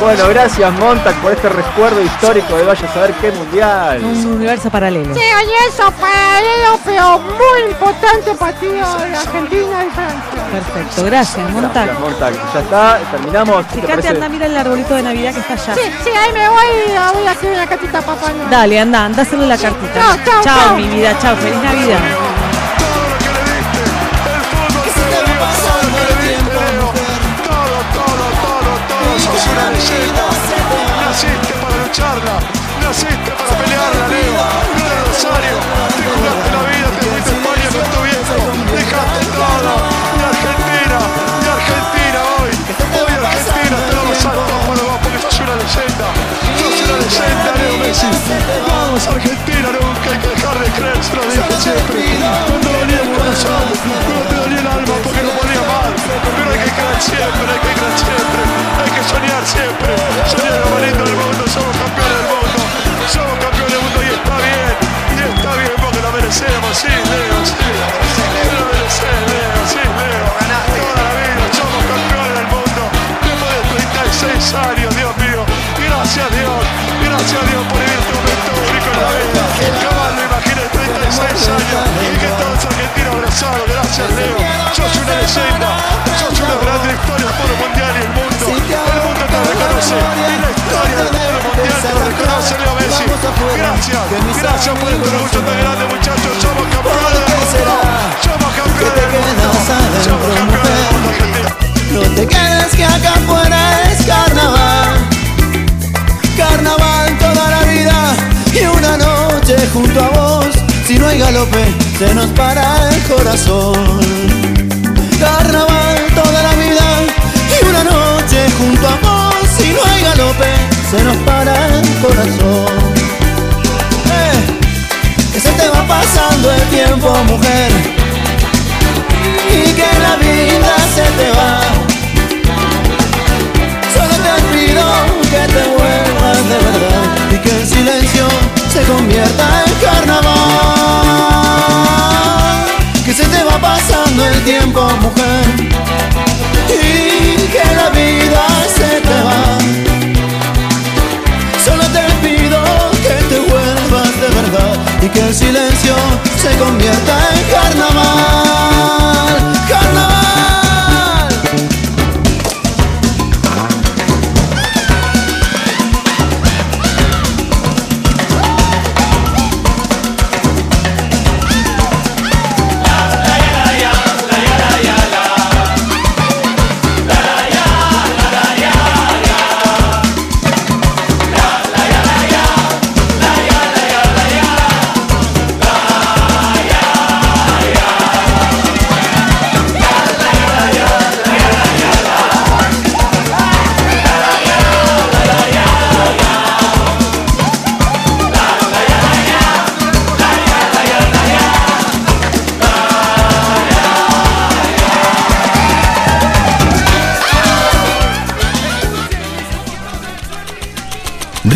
bueno, gracias Montac por este recuerdo histórico de vaya a saber qué mundial. Un universo paralelo. Sí, eso paralelo, pero muy importante partido de Argentina y Francia. Perfecto, gracias, Montac. Gracias Montac. Ya está, terminamos. ¿Qué te Fíjate, anda, mira el arbolito de Navidad que está allá. Sí, sí, ahí me voy y voy a escribir una cartita a papá. Dale, anda, anda a hacerle la cartita. Chao, chao, chao, chao. mi vida, chao, feliz Navidad. Naciste para lucharla, naciste para pelearla, Leo. No de Rosario, te jugaste la vida, te fuiste a España con tu viejo, dejaste todo. Y Argentina, y Argentina hoy, hoy Argentina te da los saltos por vos porque sos una leyenda. Sos una leyenda, Leo Messi. Vamos Argentina, nunca hay que dejar de creer, se lo dije siempre. Cuando dolía el corazón, cuando siempre, hay que creer siempre, hay que soñar siempre. Soñar lo más lindo del mundo, somos campeones del mundo, somos campeones del mundo y está bien, y está bien porque lo merecemos, sí, Leo, sí, lo mereces, Leo, sí, Leo. Toda la vida somos campeones del mundo, después de 36 años, Dios mío, gracias a Dios, gracias a Dios por vivir tu momento único en la vida. Jamás lo imaginé 36 años y que todos argentinos abrazados, gracias Leo. Mundial te reconoce Leo Messi. Gracias, gracias por este orgullo tan grande muchachos. Somos campeones del mundo. Somos campeones del mundo. Somos campeones del mundo argentino. No te quedes que acá afuera es carnaval. Carnaval toda la vida y una noche junto a vos. Si no hay galope, se nos para el corazón. Carnaval toda la vida y una noche junto a vos. Si no hay galope, se nos para el corazón. Eh, que se te va pasando el tiempo, mujer. Y que la vida se te va. Solo te pido que te vuelvas de verdad y que el silencio se convierta en carnaval. Que se te va pasando el tiempo, mujer, que el silencio se convierta en carnaval.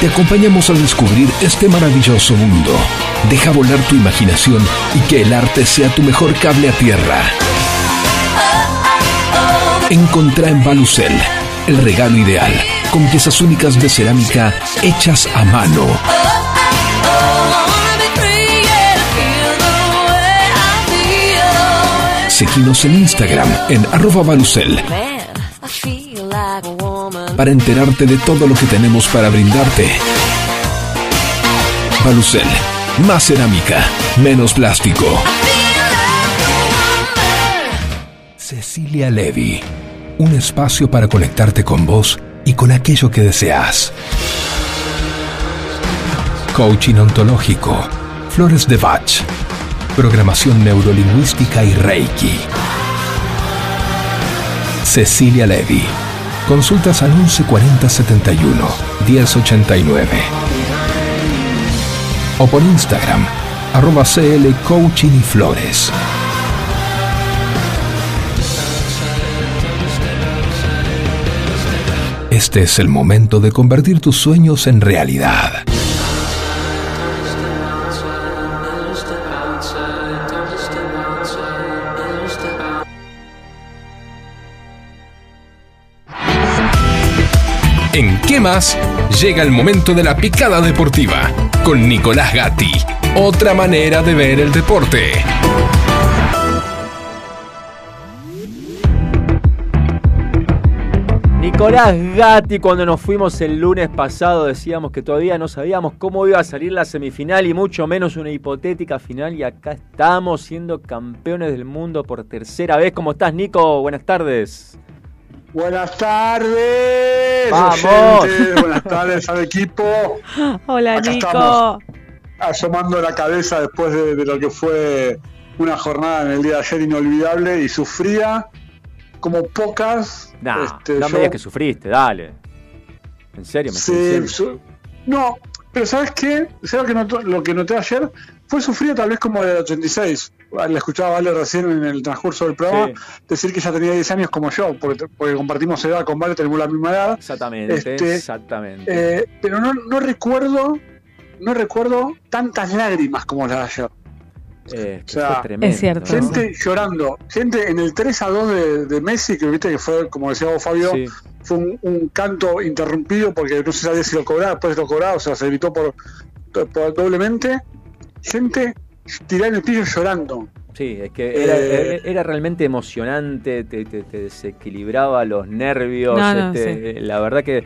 Te acompañamos a descubrir este maravilloso mundo. Deja volar tu imaginación y que el arte sea tu mejor cable a tierra. Encontrá en Balucel el regalo ideal con piezas únicas de cerámica hechas a mano. Seguinos en Instagram en arroba balucel para enterarte de todo lo que tenemos para brindarte. Balucel, más cerámica, menos plástico. Cecilia Levy, un espacio para conectarte con vos y con aquello que deseas. Coaching ontológico, flores de Bach, programación neurolingüística y Reiki. Cecilia Levy. Consultas al 1140 71 1089. O por Instagram, arroba CL Coaching y Flores. Este es el momento de convertir tus sueños en realidad. ¿Qué más? Llega el momento de la picada deportiva con Nicolás Gatti. Otra manera de ver el deporte. Nicolás Gatti, cuando nos fuimos el lunes pasado decíamos que todavía no sabíamos cómo iba a salir la semifinal y mucho menos una hipotética final y acá estamos siendo campeones del mundo por tercera vez. ¿Cómo estás Nico? Buenas tardes. Buenas tardes. Vamos. oyentes, buenas tardes al equipo. Hola Acá Nico. estamos. Asomando la cabeza después de, de lo que fue una jornada en el día de ayer inolvidable y sufría como pocas. Nah, Este, no me digas que sufriste, dale. En serio, me Sí, su- No, pero ¿sabes qué? ¿Sabes lo que, noto- lo que noté ayer? Fue sufrido tal vez como el 86. Le escuchaba a Vale recién en el transcurso del programa decir que ya tenía 10 años como yo, porque, porque compartimos edad con Vale, tenemos la misma edad. Exactamente, Este, exactamente. Eh, pero no, no recuerdo no recuerdo tantas lágrimas como las de ayer. Eh, O sea, fue tremendo, Es cierto. ¿no? gente llorando, gente en el 3 a 2 de, de Messi, que viste que fue, como decía vos, Fabio, Sí. fue un, un canto interrumpido porque no se sabía si lo cobraba, después lo cobraba, o sea, se gritó por, por doblemente. Gente tirada en el piso llorando. Sí, es que era, Eh, era- era realmente emocionante, te, te- te desequilibraba los nervios. No, no, este, La verdad que,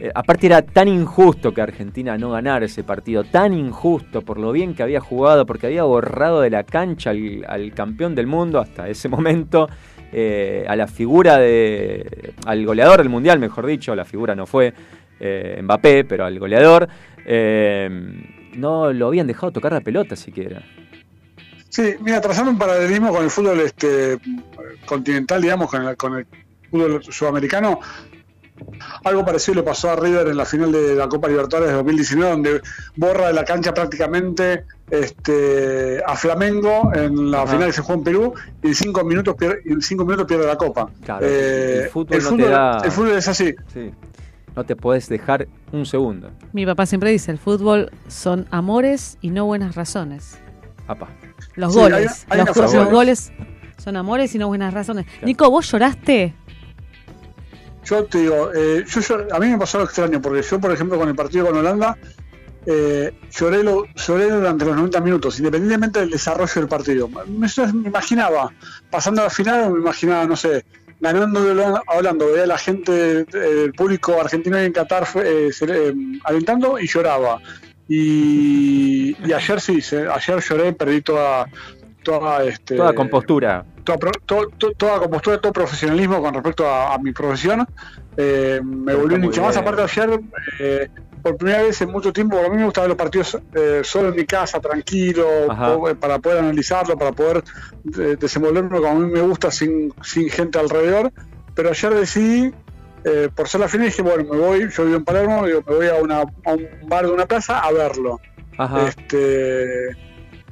eh, aparte era tan injusto que Argentina no ganara ese partido, tan injusto por lo bien que había jugado, porque había borrado de la cancha al, al campeón del mundo hasta ese momento, eh, a la figura de. al goleador del mundial, mejor dicho, la figura no fue eh, Mbappé, pero al goleador. eh, no lo habían dejado tocar la pelota siquiera. Sí, mira, trazando un paralelismo con el fútbol este continental, digamos, con el, con el fútbol sudamericano, algo parecido le pasó a River en la final de la Copa Libertadores de 2019, donde borra de la cancha prácticamente este, a Flamengo en la Ajá. final que se jugó en Perú y en cinco minutos pierde, en cinco minutos pierde la Copa. Claro, Eh, el fútbol no te da- el fútbol es así. Sí. No te podés dejar un segundo. Mi papá siempre dice, el fútbol son amores y no buenas razones. Apa. Los Sí, goles. hay- hay los, los goles son amores y no buenas razones. Nico, ¿vos lloraste? Yo te digo, eh, yo, yo- a mí me pasó algo extraño, porque yo, por ejemplo, con el partido con Holanda, eh, lloré, lo, lloré durante los 90 minutos, independientemente del desarrollo del partido. Me imaginaba, pasando a la final, me imaginaba, no sé, a Holanda, veía a la gente, eh, el público argentino en Qatar eh, se- eh, alentando y lloraba. Y, y ayer sí, se- ayer lloré, perdí toda, toda, este, Toda compostura. toda, to- to- toda compostura, todo profesionalismo con respecto a, a mi profesión. Eh, me volví un hincha más. Aparte, ayer, eh, por primera vez en mucho tiempo, a mí me gusta ver los partidos eh, solo en mi casa, tranquilo, po- para poder analizarlo, para poder eh, desenvolverme como a mí me gusta, sin, sin gente alrededor. Pero ayer decidí, eh, por ser la final, dije, bueno, me voy, yo vivo en Palermo, digo, me voy a, una, a un bar de una plaza a verlo. Ajá. Este,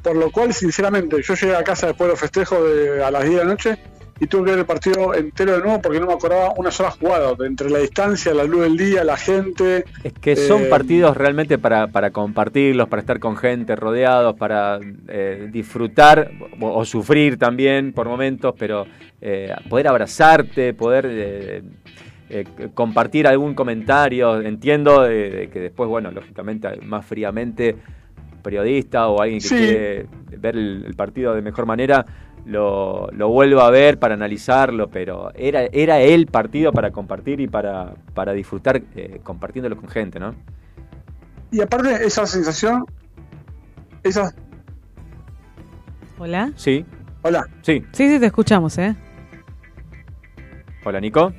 por lo cual, sinceramente, yo llegué a casa después de los festejos de- a las 10 de la noche y tuve que ver el partido entero de nuevo porque no me acordaba una sola jugada, entre la distancia, la luz del día, la gente. Es que son Eh, partidos realmente para, para compartirlos, para estar con gente, rodeados, para eh, disfrutar o, o sufrir también por momentos, pero eh, poder abrazarte, poder eh, eh, compartir algún comentario. Entiendo de, de que después, bueno, lógicamente, más fríamente, periodista o alguien que Sí. quiere ver el, el partido de mejor manera. Lo, lo vuelvo a ver para analizarlo, pero era, era el partido para compartir y para, para disfrutar eh, compartiéndolo con gente, ¿no? Y aparte, esa sensación, esa. Hola. Sí, Hola. sí. Sí, sí, te escuchamos, ¿eh? Hola, Nico.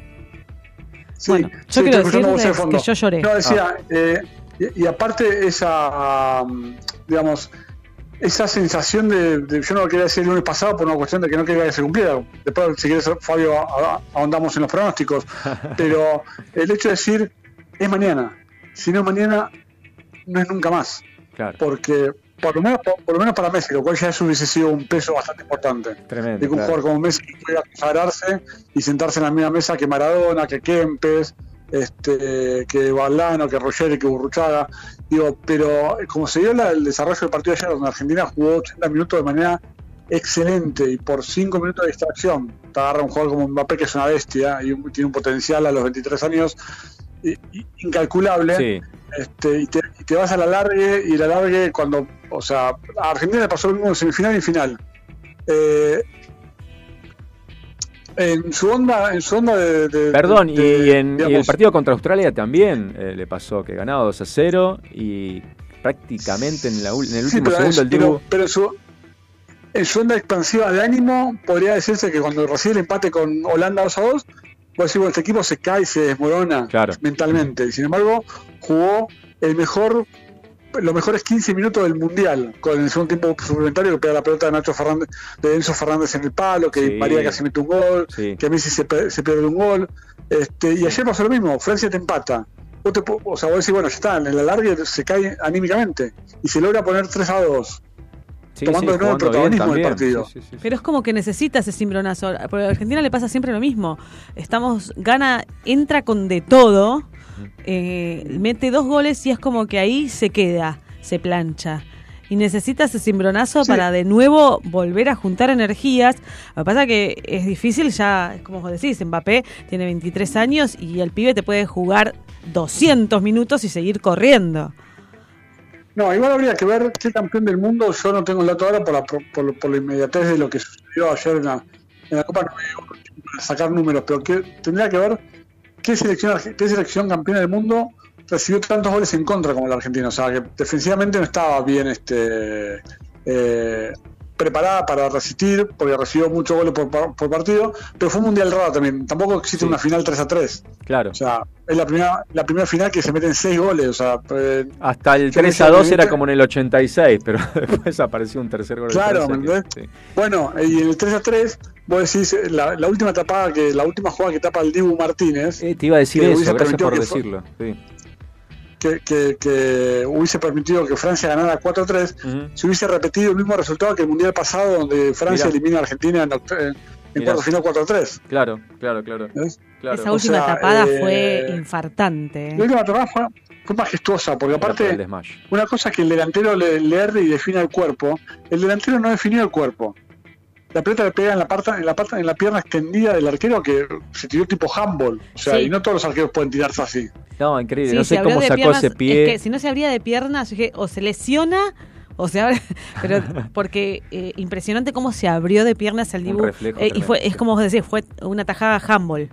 Sí, Bueno, yo sí, quiero estoy escuchando vos de decirles fondo. que yo lloré. No, decía, eh, y, y aparte esa, um, digamos, esa sensación de, de- yo no lo quería decir el lunes pasado por una cuestión de que no quería que se cumpliera. Después, si quieres, Fabio, a- a- ahondamos en los pronósticos. Pero el hecho de decir, es mañana. Si no es mañana, no es nunca más. Claro, Porque, por lo menos, por, por lo menos para Messi, lo cual ya eso hubiese sido un peso bastante importante. tremendo. de que un claro. jugador como Messi pueda consagrarse y sentarse en la misma mesa que Maradona, que Kempes, este, que Valdano, que Roger, que Burruchaga. Digo, pero como se dio la- el desarrollo del partido ayer, donde Argentina jugó 80 minutos de manera excelente y por 5 minutos de distracción, te agarra un jugador como Mbappé, que es una bestia y un- tiene un potencial a los 23 años incalculable. Sí, Este, y, te, y te vas a la largue y la largue cuando, o sea, a Argentina le pasó lo mismo en semifinal y final. Eh, en su onda, en su onda de, de- Perdón, de- y, en, y el partido contra Australia también eh, le pasó que ganaba 2 a 0 y prácticamente en, la en el sí, último pero, segundo el pero- Dibu. pero en su, en su onda expansiva de ánimo, podría decirse que cuando recibe el empate con Holanda 2 a 2, vos decís, bueno, este equipo se cae y se desmorona Claro. mentalmente. Y sin embargo, jugó el mejor los mejores 15 minutos del mundial con el segundo tiempo suplementario que pega la pelota de Nacho Fernández de Enzo Fernández en el palo que Sí. María casi mete un gol Sí. que Messi se, se pierde un gol este, y ayer pasó lo mismo Francia te empata vos te o sea, vos decís, bueno, ya está, en el alargue se cae anímicamente y se logra poner 3 a 2. Sí, tomando sí, de nuevo el protagonismo del partido. Sí, sí, sí. Pero es como que necesita ese cimbronazo. Porque a Argentina le pasa siempre lo mismo. Estamos, gana, entra con de todo, eh, mete dos goles y es como que ahí se queda, se plancha. Y necesita ese cimbronazo Sí. para de nuevo volver a juntar energías. Lo que pasa es que es difícil ya, es como vos decís, Mbappé tiene 23 años y el pibe te puede jugar 200 minutos y seguir corriendo. No, igual habría que ver qué campeón del mundo, yo no tengo el dato ahora por la, por, por- la inmediatez de lo que sucedió ayer en la, en la Copa, no me sacar números, pero que, tendría que ver qué selección, qué selección campeona del mundo recibió tantos goles en contra como la Argentina, o sea, que defensivamente no estaba bien este eh, preparada para resistir, porque recibió muchos goles por, por partido, pero fue un mundial raro también, tampoco existe Sí. una final 3 a 3, Claro. o sea, es la primera, la primera final que se meten 6 goles, o sea, eh, Hasta el Yo 3 me a 2 sorprendí- era como en el 86, pero después apareció un tercer gol. Claro, ¿me sí. Bueno, y en el 3 a 3, vos decís, la, la última tapada, que la última jugada que tapa el Dibu Martínez, Eh, te iba a decir eso, gracias por decirlo. Sí. Que, que- que hubiese permitido que Francia ganara 4-3, Ujú. se hubiese repetido el mismo resultado que el Mundial pasado, donde Francia Mirá. elimina a Argentina en, en, en cuarto final 4-3. Claro, claro, claro. Esa o última sea, tapada eh, fue infartante. La última tapada fue, fue majestuosa, porque aparte, una cosa es que el delantero le, le erre y define el cuerpo, el delantero no definió el cuerpo. La pelota le pega en la, parte, en, la parte, en la pierna extendida del arquero que se tiró tipo handball. O sea, Sí. y no todos los arqueros pueden tirarse así. No, increíble. Sí, no sé cómo sacó piernas, ese pie. Es que si no se abría de piernas, yo dije, o se lesiona o se abre. Pero porque eh, impresionante cómo se abrió de piernas el Un Dibu. reflejo Eh, y fue, es como vos decís, fue una tajada handball.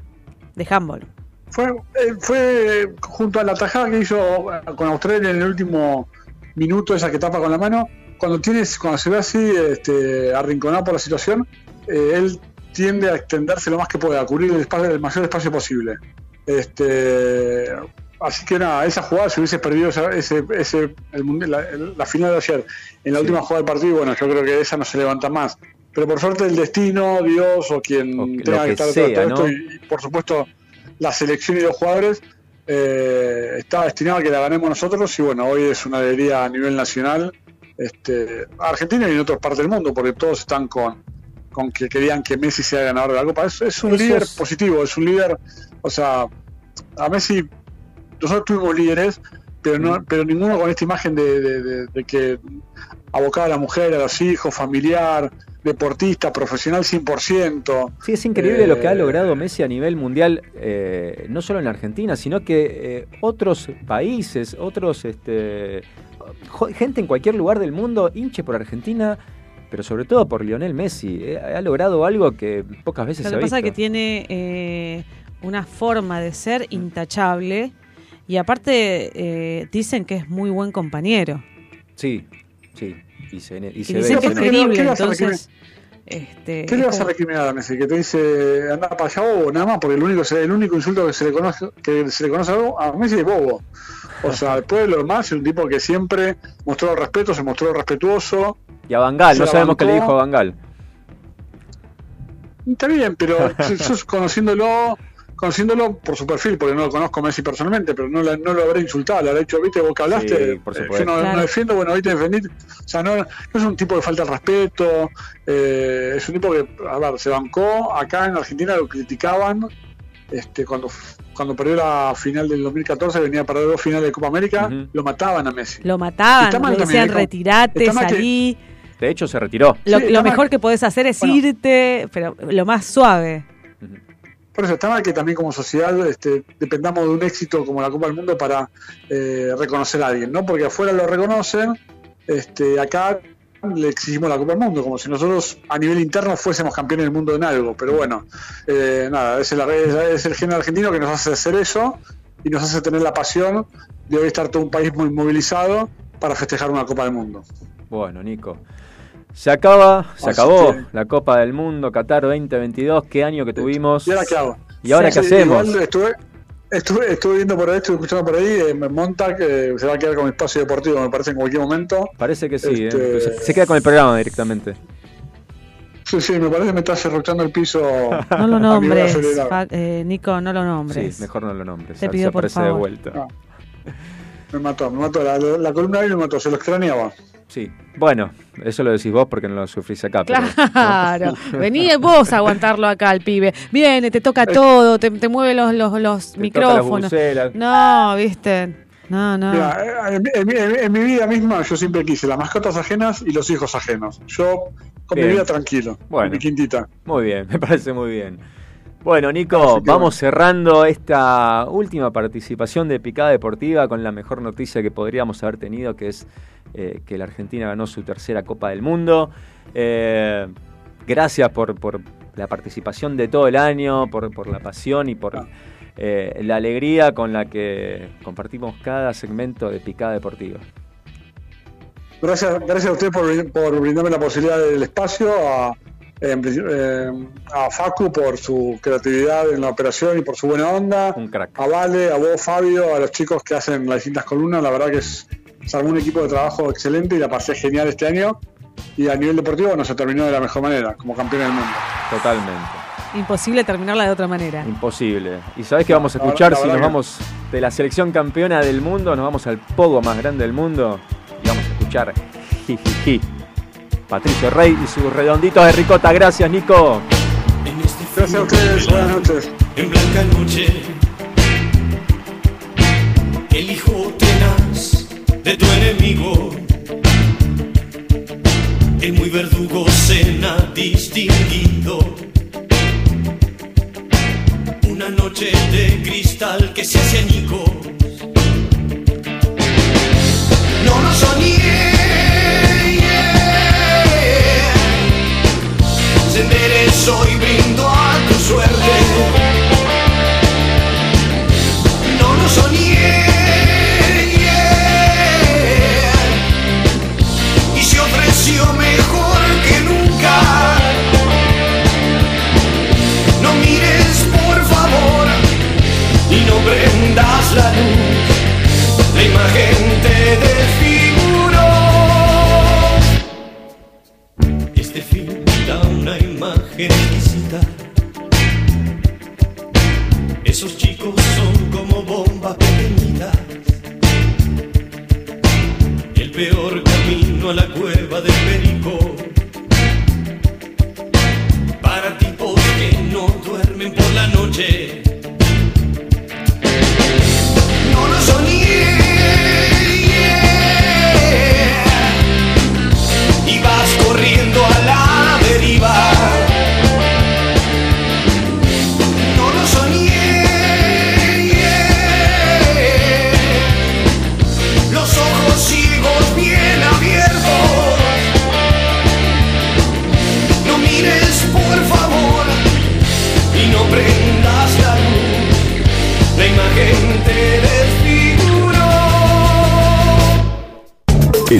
De handball. Fue, eh, fue junto a la tajada que hizo con Australia en el último minuto, esa que tapa con la mano. Cuando tienes, cuando se ve así, este, arrinconado por la situación, eh, él tiende a extenderse lo más que pueda, a cubrir el, espacio, el mayor espacio posible. Este, así que nada, esa jugada, si hubiese perdido esa- ese, ese, el la, la final de ayer, en la Sí. última jugada del partido, bueno, yo creo que esa no se levanta más. Pero por suerte el destino, Dios o quien O que- tenga que estar detrás de esto, y, y por supuesto la selección y los jugadores, eh, está destinado a que la ganemos nosotros y bueno, hoy es una alegría a nivel nacional, este, Argentina y en otras partes del mundo, porque todos están con, con que querían que Messi sea ganador de la Copa. Es, es un Eso líder es- positivo, es un líder, o sea, a Messi, nosotros tuvimos líderes, pero no, pero ninguno con esta imagen de, de- de- de que abocaba a la mujer, a los hijos, familiar, deportista, profesional 100%. Sí, es increíble lo que ha Eh, logrado Messi a nivel mundial, eh, no solo en la Argentina, sino que eh, otros países, otros este, gente en cualquier lugar del mundo hinche por Argentina, pero sobre todo por Lionel Messi. Eh, ha logrado algo que pocas veces Lo se que ha pasa es visto. que tiene eh, una forma de ser intachable y aparte eh, dicen que es muy buen compañero. Sí, sí. Y se, y Y se dicen ve. que es nota. querible, ¿Qué le vas a entonces... Este, ¿Qué le vas a recriminar a Messi? Que te dice anda para allá bobo, nada más, porque el único, el único insulto que se le conoce, que se le conoce a Messi es bobo. O sea, después de lo demás, es un tipo que siempre mostró respeto, se mostró respetuoso. Y a Bangal, no sabemos qué le dijo a Bangal. Está bien, pero yo, conociéndolo, conociéndolo por su perfil, porque no lo conozco a Messi personalmente, pero no, la- no lo habré insultado, le habré dicho, viste, vos que hablaste, Sí, por eh, yo no, no Claro. defiendo, bueno, hoy te defendí. O sea, no, no es un tipo que falta el respeto, eh, es un tipo que, a ver, se bancó, acá en Argentina lo criticaban, este, cuando, cuando perdió la final del 2014, venía a perder dos finales de Copa América, lo mataban a Messi. Lo mataban, le también, decían retirate, que- salí. De hecho, se retiró. Lo, Sí, mejor que podés hacer es Bueno. irte, pero lo más suave. Por eso está mal que también como sociedad este, dependamos de un éxito como la Copa del Mundo para eh, reconocer a alguien, ¿no? Porque afuera lo reconocen, este, acá le exigimos la Copa del Mundo, como si nosotros a nivel interno fuésemos campeones del mundo en algo. Pero bueno, eh, nada, es el, es, es el género argentino que nos hace hacer eso y nos hace tener la pasión de hoy estar todo un país muy movilizado para festejar una Copa del Mundo. Bueno, Nico. Se acaba, se Así acabó que- la Copa del Mundo Qatar 2022. Qué año que tuvimos. ¿Y ahora qué hago? ¿Y ahora Sí, qué hacemos? igual estuve, estuve, estuve viendo por ahí, estuve escuchando por ahí, eh, Montag eh, se va a quedar con espacio deportivo, me parece, en cualquier momento. Parece que sí, Este- ¿eh? se, se queda con el programa directamente. Sí, sí, me parece que me está cerruchando el piso. No lo nombres, eh, Nico, no lo nombres. Sí, mejor no lo nombres. Te pido por aparece de favor. vuelta. Ah. Me mató, me mató. La, la columna ahí me mató, se lo extrañaba. Sí. Bueno, eso lo decís vos porque no lo sufrís acá. pero- Claro, vení vos a aguantarlo acá al pibe. Viene, te toca todo, te, te mueve los, los, los Te micrófonos. toca las bucelas. No, viste. No, no. Mira, en, en mi- en- mi vida misma yo siempre quise las mascotas ajenas y los hijos ajenos. Yo con Bien. mi vida tranquilo, Bueno. mi quintita. Muy bien, me parece muy bien. Bueno, Nico, vamos cerrando esta última participación de Picada Deportiva con la mejor noticia que podríamos haber tenido, que es eh, que la Argentina ganó su tercera Copa del Mundo. Eh, gracias por, por la participación de todo el año, por, por la pasión y por eh, la alegría con la que compartimos cada segmento de Picada Deportiva. Gracias, gracias a usted por, por brindarme la posibilidad del espacio, a, eh, a Facu por su creatividad en la operación y por su buena onda, Un crack. a Vale, a vos Fabio, a los chicos que hacen las distintas columnas, la verdad que es, se armó un equipo de trabajo excelente y la pasé genial este año y a nivel deportivo bueno, se terminó de la mejor manera, como campeón del mundo. Totalmente. Imposible terminarla de otra manera. Imposible. ¿Y sabés qué vamos a La escuchar verdad- la si nos que- vamos de la selección campeona del mundo? Nos vamos al pogo más grande del mundo y vamos a escuchar Jijiji. Patricio Rey y sus redonditos de ricota. Gracias, Nico. Gracias a ustedes, buenas noches. en blanca noche. El hijo tenaz de tu enemigo. El muy verdugo cena distinguido. Una noche de cristal que se hace añicos. La luz. La imagen te desfiguró. Este film da una imagen exquisita. Esos chicos son como bombas pequeñitas. El peor camino a la cueva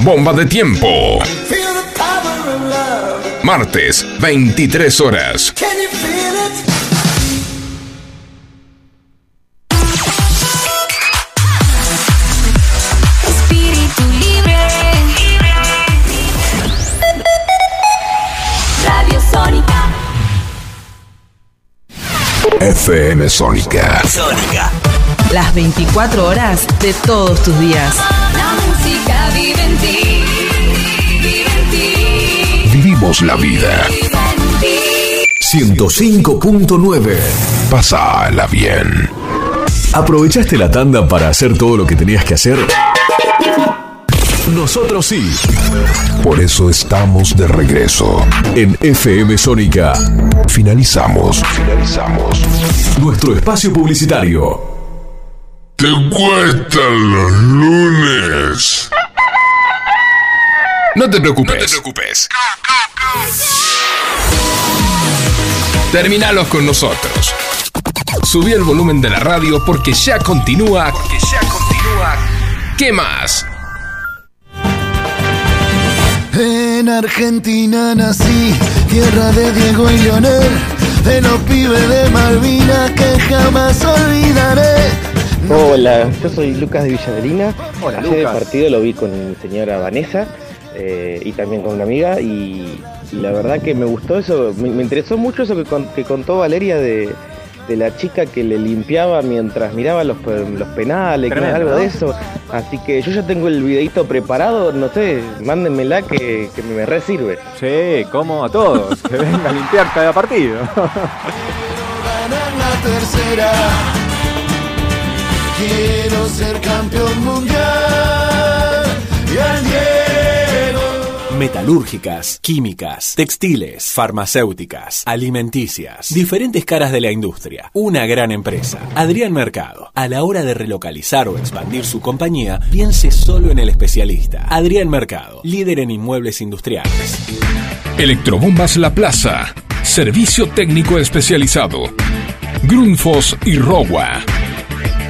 Bomba de tiempo. Martes, 23 horas. Espíritu libre. Radio Sónica. FM Sónica. Sónica. Las 24 horas de todos tus días. La música vive en ti. Vive en ti. Vivimos la vida. Vive en ti. 105.9. Pásala bien. ¿Aprovechaste la tanda para hacer todo lo que tenías que hacer? Nosotros sí. Por eso estamos de regreso. En FM Sónica Finalizamos. Finalizamos. nuestro espacio publicitario. ¿Te cuestan los lunes? No te preocupes. No te preocupes. Terminalos con nosotros. Subí el volumen de la radio porque ya continúa. Porque ya continúa. ¿Qué más? En Argentina nací, tierra de Diego y Leonel, de los pibes de Malvinas que jamás olvidaré. Hola, yo soy Lucas de Villadelina. Hola, Ayer el Lucas. partido lo vi con mi señora Vanessa eh, y también con una amiga y, y la verdad que me gustó eso, me, me interesó mucho eso que, con- que contó Valeria de, de la chica que le limpiaba mientras miraba los, pe- los penales, Tremendo, algo ¿no? de eso. Así que yo ya tengo el videito preparado, no sé, mándenmela que, que me re sirve. Sí, como a todos, que venga a limpiar cada partido. Quiero ser campeón mundial y al Diego. Metalúrgicas, químicas, textiles, farmacéuticas, alimenticias, diferentes caras de la industria. Una gran empresa. Adrián Mercado. A la hora de relocalizar o expandir su compañía, piense solo en el especialista. Adrián Mercado, líder en inmuebles industriales. Electrobombas La Plaza. Servicio técnico especializado. Grundfos y Rogua.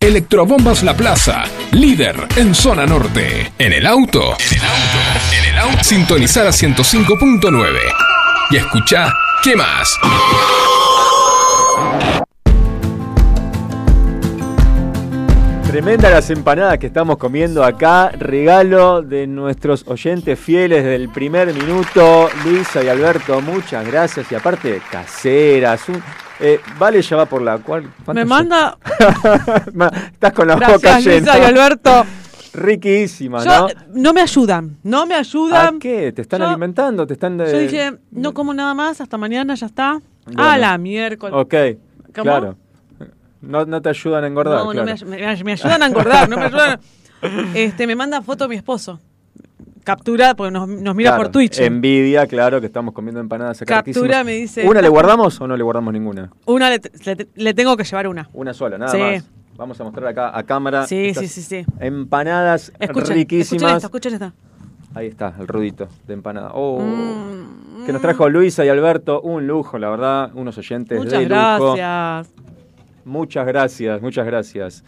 Electrobombas La Plaza, líder en zona norte. En el auto. En el auto. En el auto. Sintonizar a 105.9. Y escucha, ¿qué más? Tremenda las empanadas que estamos comiendo acá. Regalo de nuestros oyentes fieles del primer minuto. Luisa y Alberto, muchas gracias. Y aparte, caseras. un- eh, vale, ya va por la cual. Me ¿cuántos manda. Ma- Estás con la boca Gracias, llena. Luisa y Alberto. Riquísima, Yo, ¿no? no me ayudan, no me ayudan. ¿A qué? ¿Te están Yo- alimentando? ¿Te están de... Yo dije, no como nada más, hasta mañana ya está. Bueno. A la miércoles. Ok, ¿Cómo? claro. No, no te ayudan a engordar, no, no me, claro. ay- me- me ayudan a engordar, no me ayudan. Este, me manda foto mi esposo. Captura, porque nos, nos mira Claro, por Twitch. Envidia, claro, que estamos comiendo empanadas acá. Captura me dice, ¿Una le "Estás- guardamos o no le guardamos ninguna? Una le, le- le tengo que llevar una. Una sola, nada Sí. más. Vamos a mostrar acá a cámara. Sí, estas sí, sí, sí. Empanadas Escuchen, riquísimas. escuchen esta, escuchen esta. Ahí está, el rudito de empanada. Oh, Mm, que nos trajo Luisa y Alberto. Un lujo, la verdad. Unos oyentes Muchas de lujo. gracias. Muchas gracias, muchas gracias.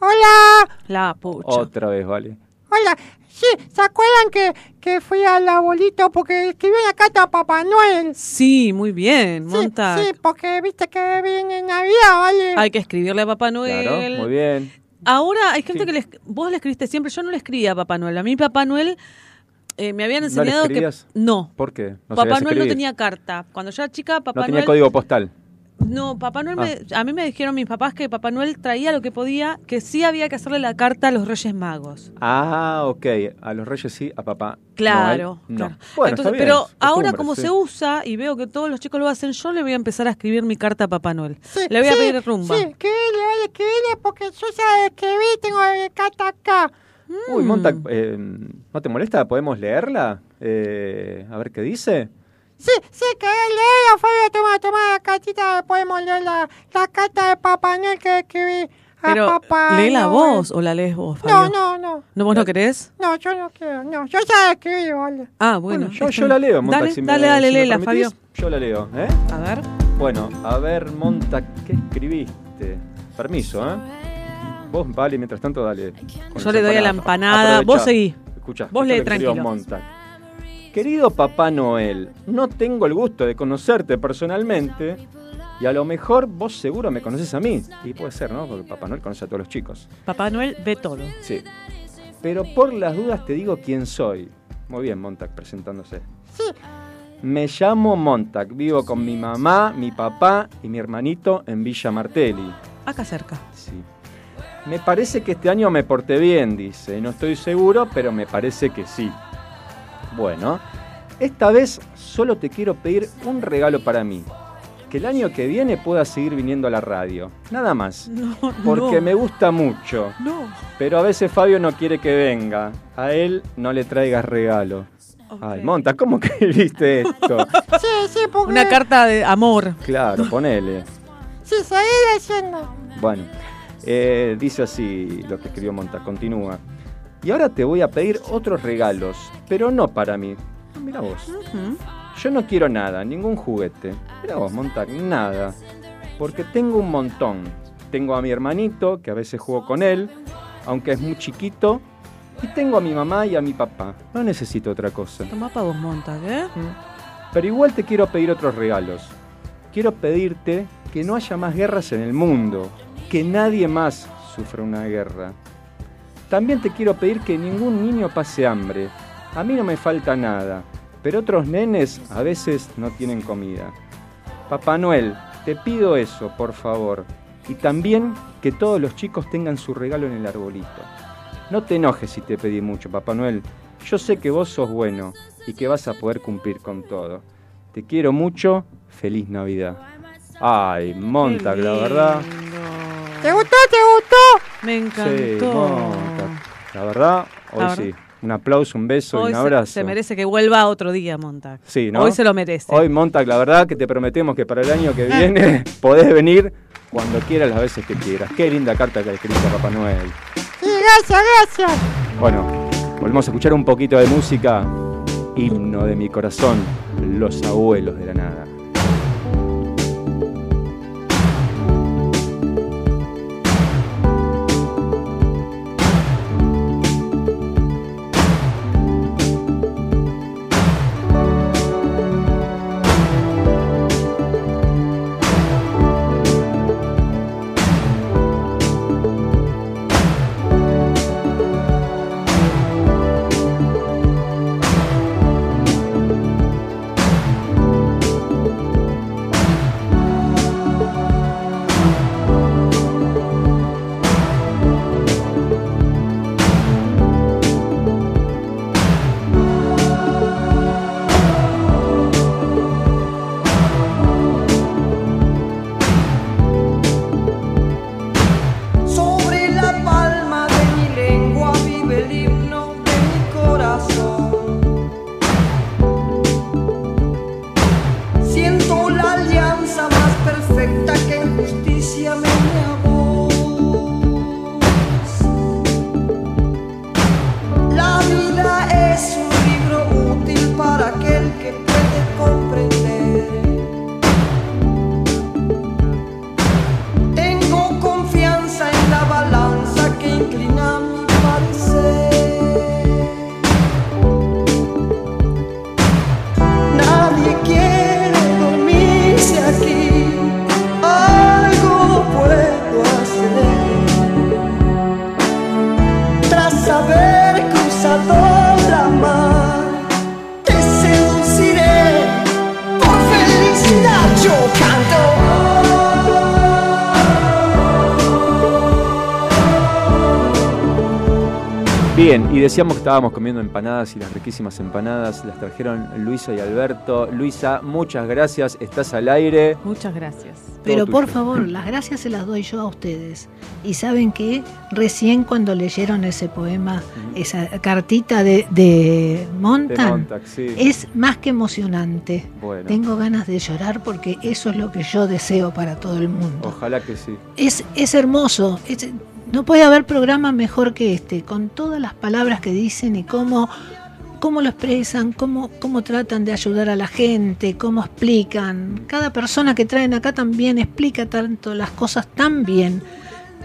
Hola, La pucha. Otra vez, vale. hola. Sí, ¿se acuerdan que, que fui al abuelito porque escribí una carta a Papá Noel? Sí, muy bien, Montag. Sí, porque viste que viene Navidad, ¿vale? Hay que escribirle a Papá Noel. Claro, muy bien. Ahora hay gente que le, vos le escribiste siempre, yo no le escribía a Papá Noel. A mí Papá Noel eh, me habían ¿No le enseñado que no. ¿Por qué? No Papá Noel no tenía carta. Cuando yo era chica, Papá No tenía Noel código postal. No, Papá Noel Ah. me- a mí me dijeron mis papás que Papá Noel traía lo que podía, que sí había que hacerle la carta a los Reyes Magos. Ah, ok. A los reyes sí, a papá. Claro, Noel, no. claro. Bueno, Entonces, está bien, pero ahora como sí. se usa y veo que todos los chicos lo hacen, yo le voy a empezar a escribir mi carta a Papá Noel. le voy a sí, pedir rumba. Sí, escribile, vale, escribile porque yo ya escribí, tengo la carta acá. Uy, Mm. Montag, eh, ¿no te molesta? ¿Podemos leerla? Eh, a ver qué dice. Sí, sí, que leer, Fabio, toma, toma la cartita, podemos leer la, la carta de Papá Noel que escribí a Pero, Papá ¿lee la voz o la lees vos, No, Fabio? no, no. ¿No vos no querés? No, yo no quiero, no, yo ya la escribí, vale. Ah, bueno. yo, la leo, bien. Montag. Dale, si me- dale, dale, si léela, Fabio. Yo la leo, ¿eh? A ver. Bueno, a ver, Montag, ¿qué escribiste? Permiso, ¿eh? Vos, vale, mientras tanto, dale. Yo le doy a la empanada. Vos seguí. Escuchá, Vos lee tranquilo. Montag. Querido Papá Noel, no tengo el gusto de conocerte personalmente y a lo mejor vos seguro me conoces a mí. Y puede ser, ¿no? Porque Papá Noel conoce a todos los chicos. Papá Noel ve todo. Sí. Pero por las dudas te digo quién soy. Muy bien, Montag presentándose. Sí. Me llamo Montag, vivo con mi mamá, mi papá y mi hermanito en Villa Martelli. Acá cerca. Sí. Me parece que este año me porté bien, dice. No estoy seguro, pero me parece que sí. Bueno, esta vez solo te quiero pedir un regalo para mí. Que el año que viene pueda seguir viniendo a la radio. Nada más. No, Porque no. me gusta mucho. No. Pero a veces Fabio no quiere que venga. A él no le traigas regalo. Ay, Monta, ¿cómo que viste esto? Sí, sí, porque... Una carta de amor. Claro, ponele. Sí, seguí leyendo. Bueno, eh, dice así lo que escribió Monta, continúa. Y ahora te voy a pedir otros regalos, pero no para mí. Mira vos. Yo no quiero nada, ningún juguete. Mira vos, Monta, nada. Porque tengo un montón. Tengo a mi hermanito, que a veces juego con él, aunque es muy chiquito. Y tengo a mi mamá y a mi papá. No necesito otra cosa. Toma para vos, Montag, ¿eh? Pero igual te quiero pedir otros regalos. Quiero pedirte que no haya más guerras en el mundo, que nadie más sufra una guerra. También te quiero pedir que ningún niño pase hambre. A mí no me falta nada, pero otros nenes a veces no tienen comida. Papá Noel, te pido eso, por favor. Y también que todos los chicos tengan su regalo en el arbolito. No te enojes si te pedí mucho, Papá Noel. Yo sé que vos sos bueno y que vas a poder cumplir con todo. Te quiero mucho. Feliz Navidad. Ay, Montag, la verdad. ¿Te gustó? ¿Te gustó? Me encantó. Sí. La verdad, hoy sí. Un aplauso, un beso Hoy y un abrazo. Se, merece que vuelva otro día, Montag. Sí, ¿no? Hoy se lo merece. Hoy, Montag, la verdad que te prometemos que para el año que viene podés venir cuando quieras, las veces que quieras. Qué linda carta que escribiste a Papá Noel. Sí, gracias, gracias. Bueno, volvemos a escuchar un poquito de música. Himno de mi corazón, los abuelos de la nada. Y decíamos que estábamos comiendo empanadas y las riquísimas empanadas las trajeron Luisa y Alberto. Luisa, muchas gracias, estás al aire. Muchas gracias. Pero por tuyo. favor, las gracias se las doy yo a ustedes. Y saben que recién cuando leyeron ese poema, esa cartita de, de Montan, De Montag, sí. es más que emocionante. Bueno. Tengo ganas de llorar porque eso es lo que yo deseo para todo el mundo. Ojalá que sí. Es, es hermoso. es- no puede haber programa mejor que este, con todas las palabras que dicen y cómo, cómo lo expresan, cómo, cómo tratan de ayudar a la gente, cómo explican. Cada persona que traen acá también explica tanto las cosas tan bien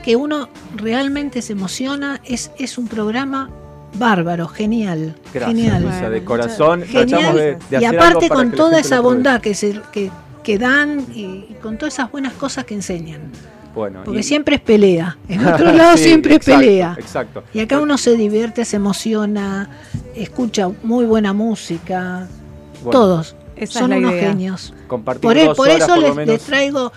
que uno realmente se emociona. Es, es un programa bárbaro, genial. Gracias, genial. De corazón. Genial. Tratamos de, de y aparte con toda esa bondad que, se, que, que dan y, y con todas esas buenas cosas que enseñan. Bueno, Porque y- siempre es pelea. En otro lado Sí, siempre exacto, es pelea. Exacto. Y acá uno se divierte, se emociona, escucha muy buena música. Bueno, Todos son unos idea. genios. Compartir Por, dos por horas eso por lo les, menos. les traigo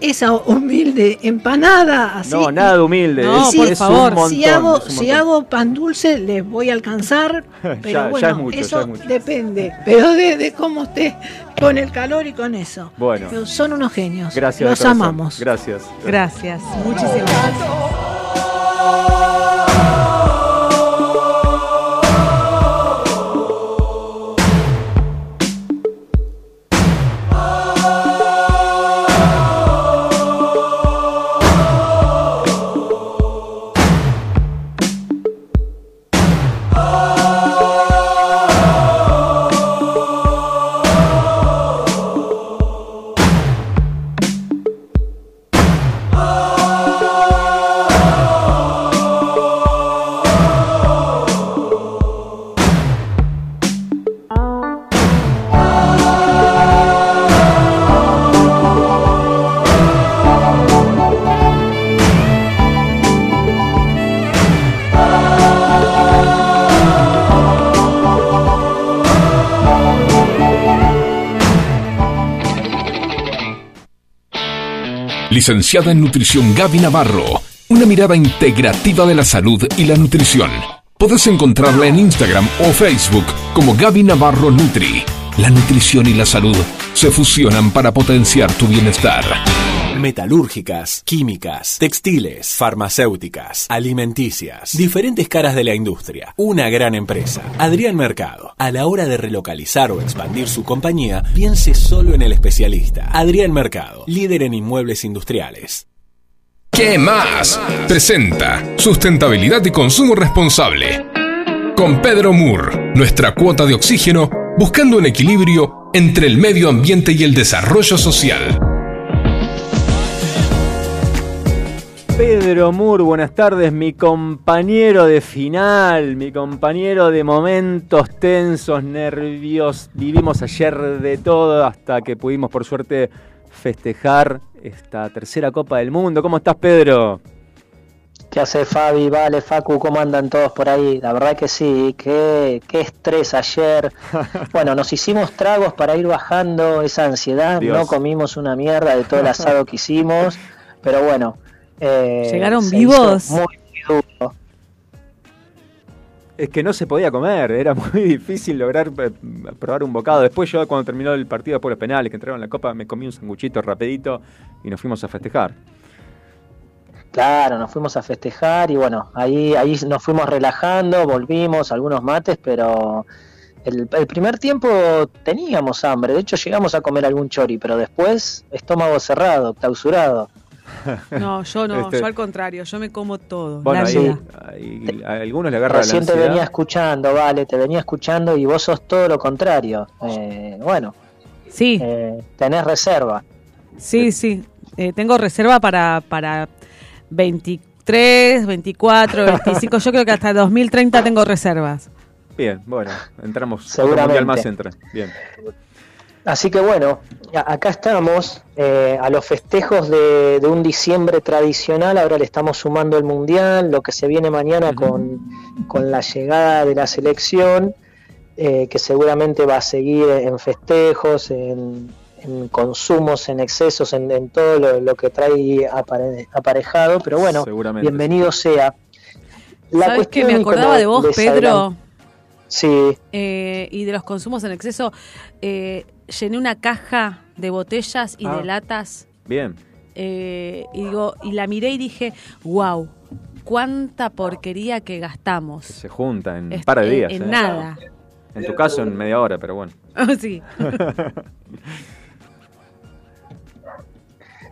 esa humilde empanada. Así, No, nada de humilde. No, por favor. montón. si hago, si hago pan dulce, les voy a alcanzar. Pero Ya- ya bueno, es mucho, eso ya es mucho. depende. Pero de, de cómo esté con el calor y con eso. Bueno. Pero son unos genios. Gracias. Los amamos. Gracias. Gracias, muchísimas gracias. Licenciada en Nutrición Gaby Navarro. Una mirada integrativa de la salud y la nutrición. Podés encontrarla en Instagram o Facebook como Gaby Navarro Nutri. La nutrición y la salud se fusionan para potenciar tu bienestar. Metalúrgicas, químicas, textiles, farmacéuticas, alimenticias, diferentes caras de la industria. Una gran empresa. Adrián Mercado. A la hora de relocalizar o expandir su compañía, piense solo en el especialista. Adrián Mercado, líder en inmuebles industriales. ¿Qué más? Presenta Sustentabilidad y Consumo Responsable. Con Pedro Moore, nuestra cuota de oxígeno, buscando un equilibrio entre el medio ambiente y el desarrollo social. Pedro Moore, buenas tardes, mi compañero de final, mi compañero de momentos tensos, nervios. Vivimos ayer de todo hasta que pudimos, por suerte, festejar esta tercera Copa del Mundo. ¿Cómo estás, Pedro? ¿Qué hace Fabi? Vale, Facu, ¿cómo andan todos por ahí? La verdad que sí, qué, qué estrés ayer. Bueno, nos hicimos tragos para ir bajando esa ansiedad, Dios. no comimos una mierda de todo el asado que hicimos, pero bueno. Eh, ¿Llegaron vivos? Muy, muy duro. Es que no se podía comer, era muy difícil lograr eh, probar un bocado. Después yo cuando terminó el partido, después los penales que entraron en la Copa, me comí un sanguchito rapidito y nos fuimos a festejar. Claro, nos fuimos a festejar y bueno, ahí, ahí nos fuimos relajando, volvimos, algunos mates, pero el, el primer tiempo teníamos hambre, de hecho llegamos a comer algún chori, pero después estómago cerrado, clausurado. No, yo no, Este- yo al contrario, yo me como todo. Bueno, la ahí, vida. ahí a algunos le agarra la te ansiedad. venía escuchando, vale, te venía escuchando y vos sos todo lo contrario. Eh, bueno, Sí, eh, tenés reserva. sí, sí. Eh, tengo reserva para, para 23, 24, 25. Yo creo que hasta 2030 tengo reservas. Bien, bueno, entramos. Seguramente. mundial más entra. Bien. Así que bueno, acá estamos eh, a los festejos de, de un diciembre tradicional, ahora le estamos sumando el Mundial, lo que se viene mañana con, con la llegada de la selección, eh, que seguramente va a seguir en festejos, en, en consumos, en excesos, en, en todo lo, lo que trae apare- aparejado, pero bueno, Seguramente. bienvenido sea. La cuestión, Me acordaba de vos, Pedro, Sí, eh, y de los consumos en exceso. Eh, llené una caja de botellas y Ah. de latas Bien. eh, y digo y la miré y dije, wow, cuánta porquería que gastamos. Se junta en un Est- par de en- días. En, ¿eh? nada. En tu caso, en media hora, pero bueno. sí.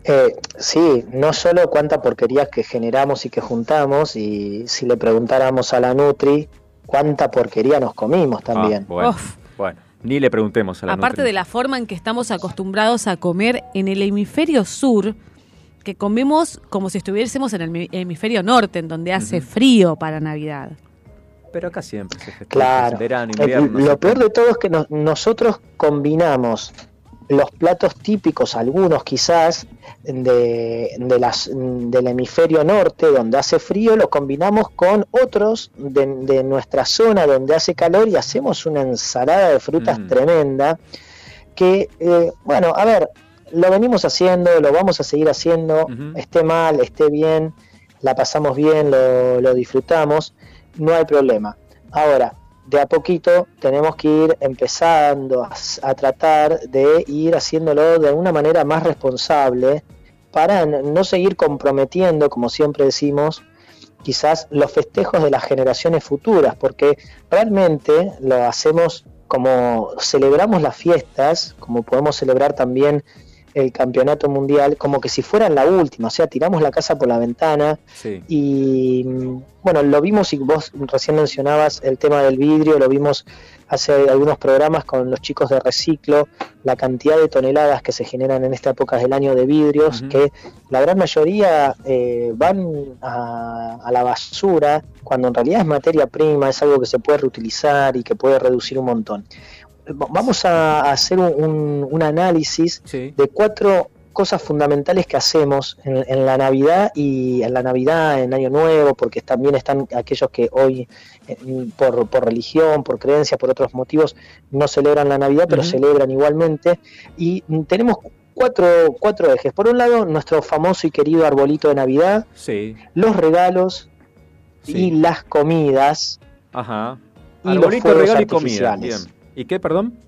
Eh, sí, no solo cuánta porquería que generamos y que juntamos, y si le preguntáramos a la Nutri, cuánta porquería nos comimos también. Ah, bueno, Uf. Ni le preguntemos a la Aparte de la forma en que estamos acostumbrados a comer en el hemisferio sur, que comemos como si estuviésemos en el hemi- hemisferio norte, en donde hace frío para Navidad. Pero acá siempre se festeja. Claro. Verano, invierno. lo peor de todo es que nos- nosotros combinamos los platos típicos, algunos quizás, de, de las, del hemisferio norte, donde hace frío, los combinamos con otros de, de nuestra zona, donde hace calor, y hacemos una ensalada de frutas Mm. tremenda, que, eh, bueno, a ver, lo venimos haciendo, lo vamos a seguir haciendo, esté mal, esté bien, la pasamos bien, lo, lo disfrutamos, no hay problema. Ahora, de a poquito tenemos que ir empezando a, tratar de ir haciéndolo de una manera más responsable para no seguir comprometiendo, como siempre decimos, quizás los festejos de las generaciones futuras, porque realmente lo hacemos como celebramos las fiestas, como podemos celebrar también el campeonato mundial, como que si fueran la última, o sea, tiramos la casa por la ventana, Sí. y mm, bueno, lo vimos y vos recién mencionabas el tema del vidrio, lo vimos hace algunos programas con los chicos de Reciclo, la cantidad de toneladas que se generan en esta época del año de vidrios, que la gran mayoría eh, van a, a la basura, cuando en realidad es materia prima, es algo que se puede reutilizar y que puede reducir un montón. Va- Vamos a hacer un, un- un análisis Sí. de cuatro cosas fundamentales que hacemos en, en la Navidad y en la Navidad, en Año Nuevo, porque también están aquellos que hoy, eh, por, por religión, por creencia, por otros motivos, no celebran la Navidad, pero celebran igualmente. Y tenemos cuatro, cuatro ejes. Por un lado, nuestro famoso y querido arbolito de Navidad, Sí. los regalos Sí. y las comidas. Ajá. Y los Arbolito, fuegos regalo y comida. Bien. ¿Y qué, perdón?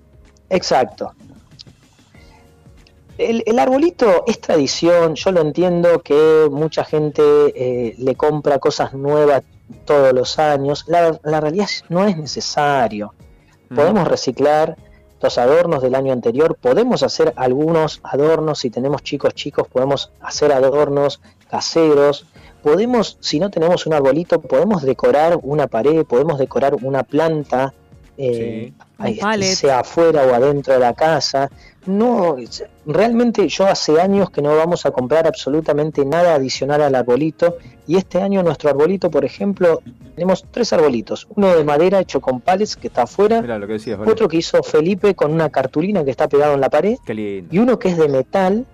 Exacto. El, el arbolito es tradición, yo lo entiendo que mucha gente eh, le compra cosas nuevas todos los años. La, la realidad no es necesario. Podemos reciclar los adornos del año anterior, podemos hacer algunos adornos, si tenemos chicos chicos, podemos hacer adornos caseros, podemos, si no tenemos un arbolito, podemos decorar una pared, podemos decorar una planta, eh, sea afuera o adentro de la casa. No, realmente yo hace años que no vamos a comprar absolutamente nada adicional al arbolito. Y este año nuestro arbolito, por ejemplo, tenemos tres arbolitos, uno de madera hecho con pallets que está afuera, Mira lo que decías, Vale. otro que hizo Felipe con una cartulina que está pegado en la pared. Qué lindo. y uno que es de metal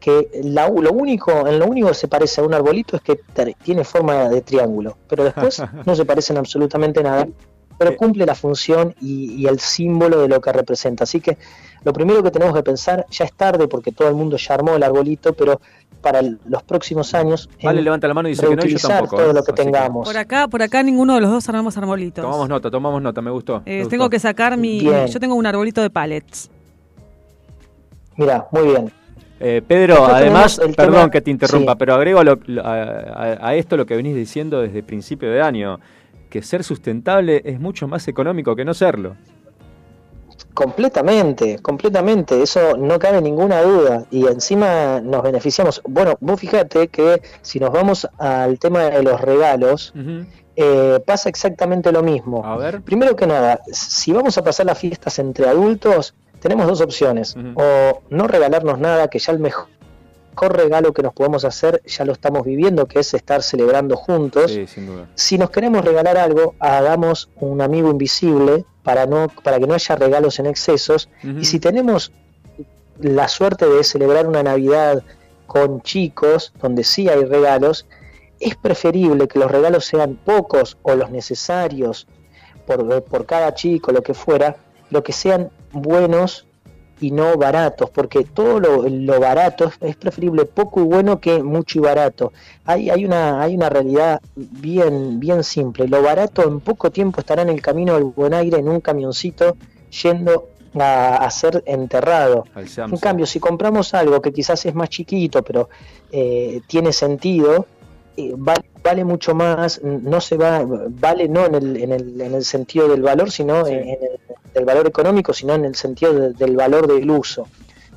que la- lo único en lo único que se parece a un arbolito es que tiene forma de triángulo. Pero después no se parecen absolutamente nada pero cumple la función y, y el símbolo de lo que representa así que lo primero que tenemos que pensar ya es tarde porque todo el mundo ya armó el arbolito pero para el- los próximos años Vale, levanta la mano y dice que no, yo tampoco. todo ¿eh? lo que Así tengamos Por acá, por acá ninguno de los dos armamos arbolitos. Tomamos nota, tomamos nota, me gustó. Eh, me tengo gustó. que sacar mi. Bien. Yo tengo un arbolito de pallets. mira muy bien Eh, Pedro, Después además, el perdón tema- que te interrumpa, sí. pero agrego a, lo- a, a- a esto lo que venís diciendo desde principio de año, que ser sustentable es mucho más económico que no serlo. Completamente, completamente, eso no cabe ninguna duda y encima nos beneficiamos. Bueno, vos fíjate que si nos vamos al tema de los regalos, eh, pasa exactamente lo mismo. A ver. Primero que nada, si vamos a pasar las fiestas entre adultos, tenemos dos opciones, o no regalarnos nada, que ya el mejor mejor regalo que nos podemos hacer ya lo estamos viviendo, que es estar celebrando juntos. Sí, sin duda. Si nos queremos regalar algo, hagamos un amigo invisible para no para que no haya regalos en excesos. Y si tenemos la suerte de celebrar una Navidad con chicos, donde sí hay regalos, es preferible que los regalos sean pocos o los necesarios por, por cada chico, lo que fuera, lo que sean buenos y no baratos, porque todo lo, lo barato es, es preferible poco y bueno que mucho y barato. Hay, hay, una, hay una realidad bien, bien simple. Lo barato en poco tiempo estará en el camino del buen aire en un camioncito yendo a, a ser enterrado. En cambio, si compramos algo que quizás es más chiquito, pero eh, tiene sentido, eh, vale, vale mucho más, no se va, vale no en el, en el, en el sentido del valor, sino en, en el del valor económico, sino en el sentido de- del valor del uso.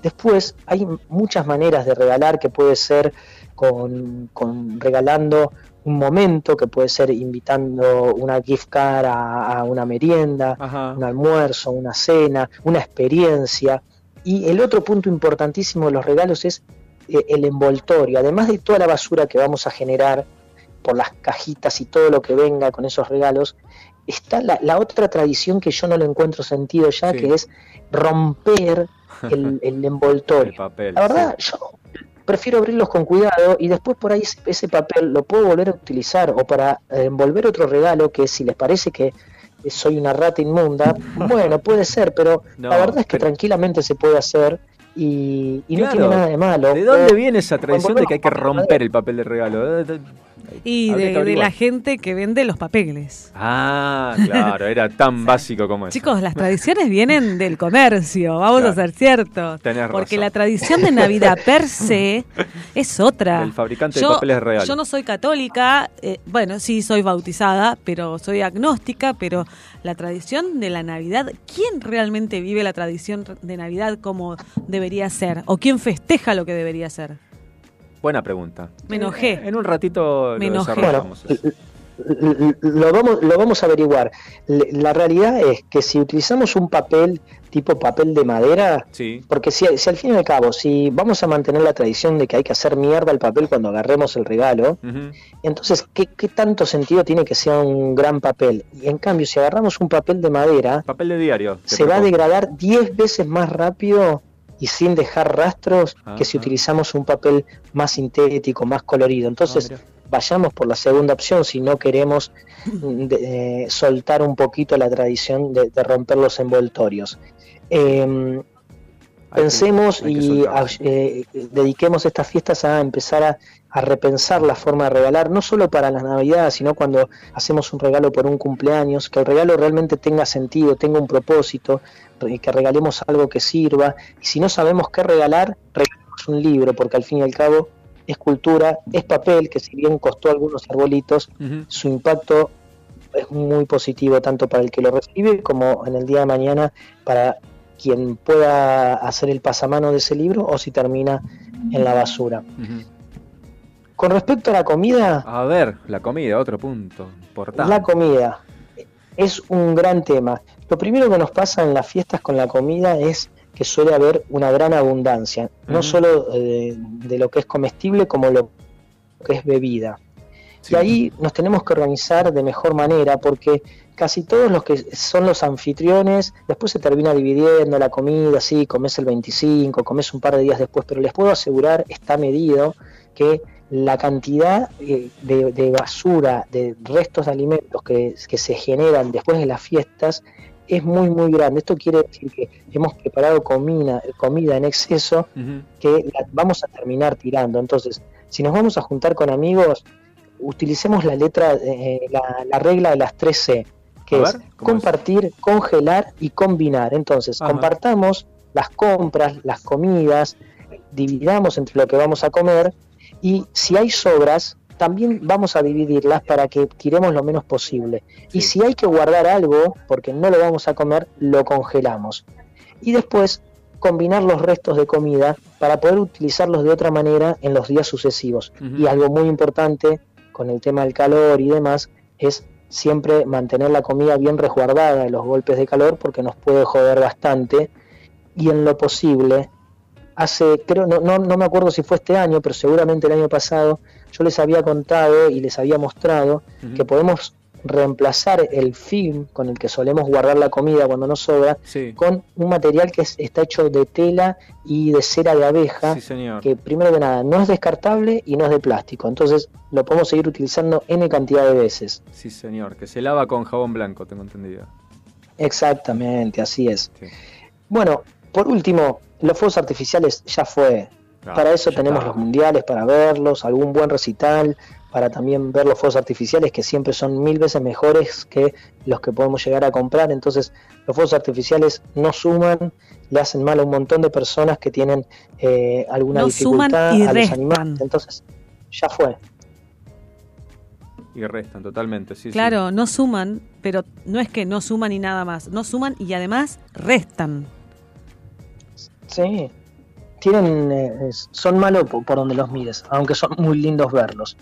Después hay muchas maneras de regalar que puede ser con, con regalando un momento, que puede ser invitando una gift card a, a una merienda, un almuerzo, una cena, una experiencia. Y el otro punto importantísimo de los regalos es eh, el envoltorio. Además de toda la basura que vamos a generar por las cajitas y todo lo que venga con esos regalos, está la, la otra tradición que yo no le encuentro sentido ya, Sí. que es romper el, el envoltorio. papel, la verdad, yo prefiero abrirlos con cuidado y después por ahí ese, papel lo puedo volver a utilizar o para eh, envolver otro regalo que si les parece que soy una rata inmunda, bueno, puede ser, pero No, la verdad es que tranquilamente se puede hacer y, y no tiene nada de malo. ¿De dónde viene esa tradición de que hay que romper el papel de regalo? Y de, la gente que vende los papeles. Ah, claro, era tan básico como eso. Chicos, las tradiciones vienen del comercio, vamos Claro. a ser ciertos. Tenés Porque razón. la tradición de Navidad per se es otra. Del fabricante Yo- de papeles real. Yo no soy católica, eh, bueno, sí soy bautizada, pero soy agnóstica, pero la tradición de la Navidad, ¿quién realmente vive la tradición de Navidad como debería ser? ¿O quién festeja lo que debería ser? Buena pregunta. Me enojé. En un ratito Me lo desarrollamos. l- lo vamos, lo vamos a averiguar. La realidad es que si utilizamos un papel tipo papel de madera, Sí. porque si, si al fin y al cabo, si vamos a mantener la tradición de que hay que hacer mierda al papel cuando agarremos el regalo, entonces, ¿qué, qué tanto sentido tiene que sea un gran papel? Y en cambio, si agarramos un papel de madera, Papel de diario. se va a degradar 10 veces más rápido y sin dejar rastros que si Ajá. utilizamos un papel más sintético, más colorido. Entonces, Ah, vayamos por la segunda opción si no queremos de- eh, soltar un poquito la tradición de, de romper los envoltorios. Eh, pensemos hay que y a- eh, dediquemos estas fiestas a empezar a, a repensar la forma de regalar, no solo para la Navidad, sino cuando hacemos un regalo por un cumpleaños, que el regalo realmente tenga sentido, tenga un propósito, que regalemos algo que sirva. Y si no sabemos qué regalar, regalemos un libro, porque al fin y al cabo es cultura, es papel, que si bien costó algunos arbolitos, su impacto es muy positivo tanto para el que lo recibe como en el día de mañana para quien pueda hacer el pasamano de ese libro o si termina en la basura. Con respecto a la comida, A ver, la comida, otro punto importante. la comida es un gran tema. Lo primero que nos pasa en las fiestas con la comida es que suele haber una gran abundancia, no Ujú. solo eh, de lo que es comestible como lo que es bebida. Sí. Y ahí nos tenemos que organizar de mejor manera porque casi todos los que son los anfitriones, después se termina dividiendo la comida, sí, comes el 25, comes un par de días después, pero les puedo asegurar, está medido, que la cantidad eh, de, de basura, de restos de alimentos que, que se generan después de las fiestas es muy, muy grande. Esto quiere decir que hemos preparado comida, comida en exceso que la vamos a terminar tirando. Entonces, si nos vamos a juntar con amigos, utilicemos la letra, eh, la, la regla de las 3C, que es compartir, congelar y combinar. Entonces, Ajá. compartamos las compras, las comidas, dividamos entre lo que vamos a comer y si hay sobras, también vamos a dividirlas para que tiremos lo menos posible. Y si hay que guardar algo, porque no lo vamos a comer, lo congelamos. Y después combinar los restos de comida para poder utilizarlos de otra manera en los días sucesivos. Y algo muy importante con el tema del calor y demás es siempre mantener la comida bien resguardada de los golpes de calor porque nos puede joder bastante. Y en lo posible hace creo no, no, no me acuerdo si fue este año pero seguramente el año pasado yo les había contado y les había mostrado que podemos reemplazar el film con el que solemos guardar la comida cuando nos sobra Sí. con un material que es- está hecho de tela y de cera de abeja Sí, señor. que primero que nada no es descartable y no es de plástico entonces lo podemos seguir utilizando n cantidad de veces Sí, señor. Que se lava con jabón blanco, tengo entendido. exactamente así es Sí. bueno por último, los fuegos artificiales ya fue. Para eso tenemos está. los mundiales, para verlos, algún buen recital, para también ver los fuegos artificiales que siempre son mil veces mejores que los que podemos llegar a comprar. Entonces, los fuegos artificiales no suman, le hacen mal a un montón de personas que tienen eh, alguna No suman dificultad y a los restan. animales. Entonces, ya fue. Y restan totalmente, sí. sí. Claro, no suman, pero no es que no suman y nada más. No suman y además restan. Sí, tienen, eh, son malos po- por donde los mires, aunque son muy lindos verlos.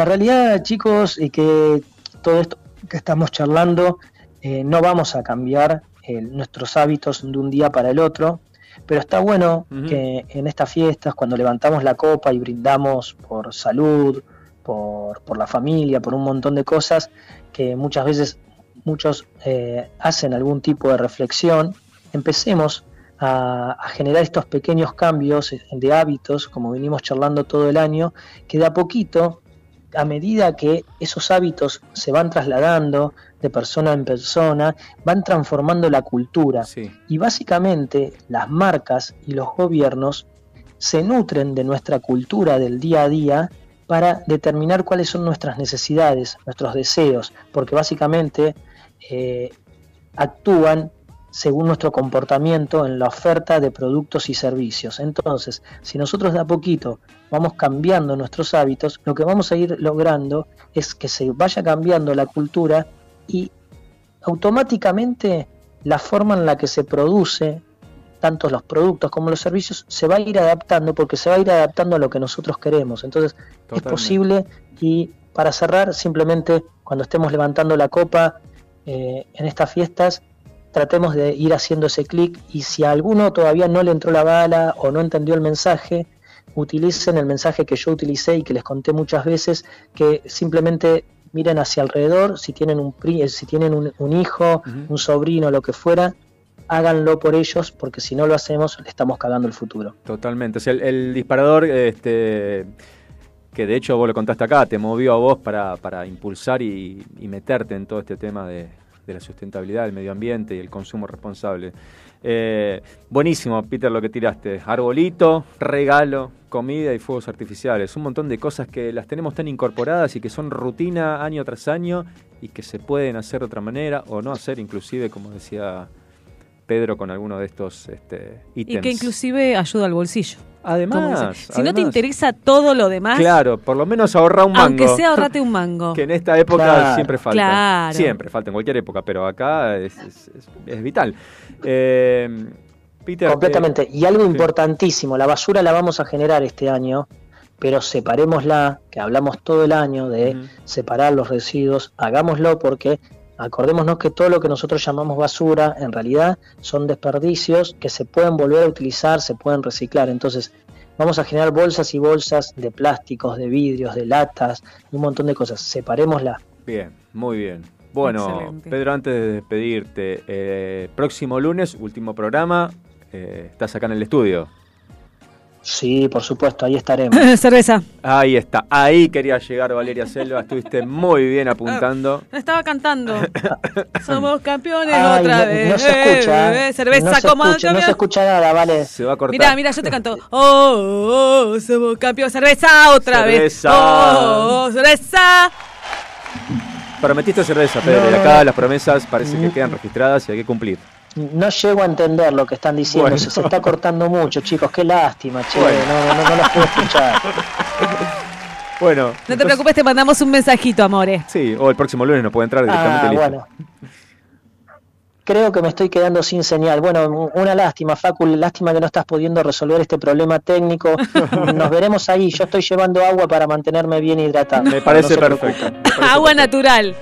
La realidad, chicos, es que todo esto que estamos charlando, eh, no vamos a cambiar eh, nuestros hábitos de un día para el otro, pero está bueno que en estas fiestas, cuando levantamos la copa y brindamos por salud, por, por la familia, por un montón de cosas, que muchas veces muchos eh, hacen algún tipo de reflexión, empecemos a, a generar estos pequeños cambios de hábitos, como venimos charlando todo el año, que de a poquito, a medida que esos hábitos se van trasladando de persona en persona, van transformando la cultura. Sí. Y básicamente las marcas y los gobiernos se nutren de nuestra cultura del día a día para determinar cuáles son nuestras necesidades, nuestros deseos, porque básicamente eh, actúan según nuestro comportamiento en la oferta de productos y servicios. Entonces, si nosotros de a poquito vamos cambiando nuestros hábitos, lo que vamos a ir logrando es que se vaya cambiando la cultura y automáticamente la forma en la que se produce tanto los productos como los servicios se va a ir adaptando porque se va a ir adaptando a lo que nosotros queremos. Entonces es posible y para cerrar simplemente cuando estemos levantando la copa eh, en estas fiestas tratemos de ir haciendo ese clic y si a alguno todavía no le entró la bala o no entendió el mensaje, utilicen el mensaje que yo utilicé y que les conté muchas veces, que simplemente miren hacia alrededor, si tienen un, pri- eh, si tienen un, un hijo, un sobrino, lo que fuera, háganlo por ellos, porque si no lo hacemos, le estamos cagando el futuro. Totalmente. O sea, el, el disparador, este, que de hecho vos lo contaste acá, te movió a vos para, para impulsar y, y meterte en todo este tema de, de la sustentabilidad, el medio ambiente y el consumo responsable. Eh, buenísimo, Peter, lo que tiraste. Arbolito, regalo, comida y fuegos artificiales. Un montón de cosas que las tenemos tan incorporadas y que son rutina año tras año y que se pueden hacer de otra manera o no hacer, inclusive, como decía Pedro, con alguno de estos este, ítems. Y que inclusive ayuda al bolsillo. Además, si no te interesa todo lo demás, Claro, por lo menos ahorra un mango. aunque sea ahorrate un mango. Que en esta época Claro. siempre falta. Claro. Siempre falta, en cualquier época, pero acá es, es- es- es vital. Eh, Peter. Completamente. eh, y algo sí. importantísimo, la basura la vamos a generar este año, pero separémosla, que hablamos todo el año de separar los residuos, hagámoslo porque acordémonos que todo lo que nosotros llamamos basura en realidad son desperdicios que se pueden volver a utilizar, se pueden reciclar. Entonces, vamos a generar bolsas y bolsas de plásticos, de vidrios, de latas, un montón de cosas. Separémosla. Bien, muy bien. Bueno, Excelente. Pedro, antes de despedirte, eh, próximo lunes, último programa, eh, estás acá en el estudio. Sí, por supuesto, ahí estaremos. Cerveza. Ahí está, ahí quería llegar Valeria Selva, estuviste muy bien apuntando. Estaba cantando. Somos campeones Ay, otra no, vez. no se escucha. Eh, eh, cerveza no se como escucha, no se escucha nada, vale. Se va a cortar. Mira, mira, yo te canto. Oh, oh, oh, somos campeones. Cerveza otra vez. Cerveza. Oh, oh, cerveza. Prometiste cerveza, Pedro, No, acá las promesas parece que quedan registradas y hay que cumplir. No llego a entender lo que están diciendo, Bueno. se, se está cortando mucho, chicos, qué lástima, che, Bueno. no, no, no, los puedo escuchar. Bueno, No te preocupes, te mandamos un mensajito, amore. sí, o el próximo lunes nos puede entrar directamente Ah, listo. bueno. Creo que me estoy quedando sin señal. Bueno, una lástima, Facu, lástima que no estás pudiendo resolver este problema técnico. Nos veremos ahí. Yo estoy llevando agua para mantenerme bien hidratado. Me parece No perfecto. preocupen. me parece Agua natural.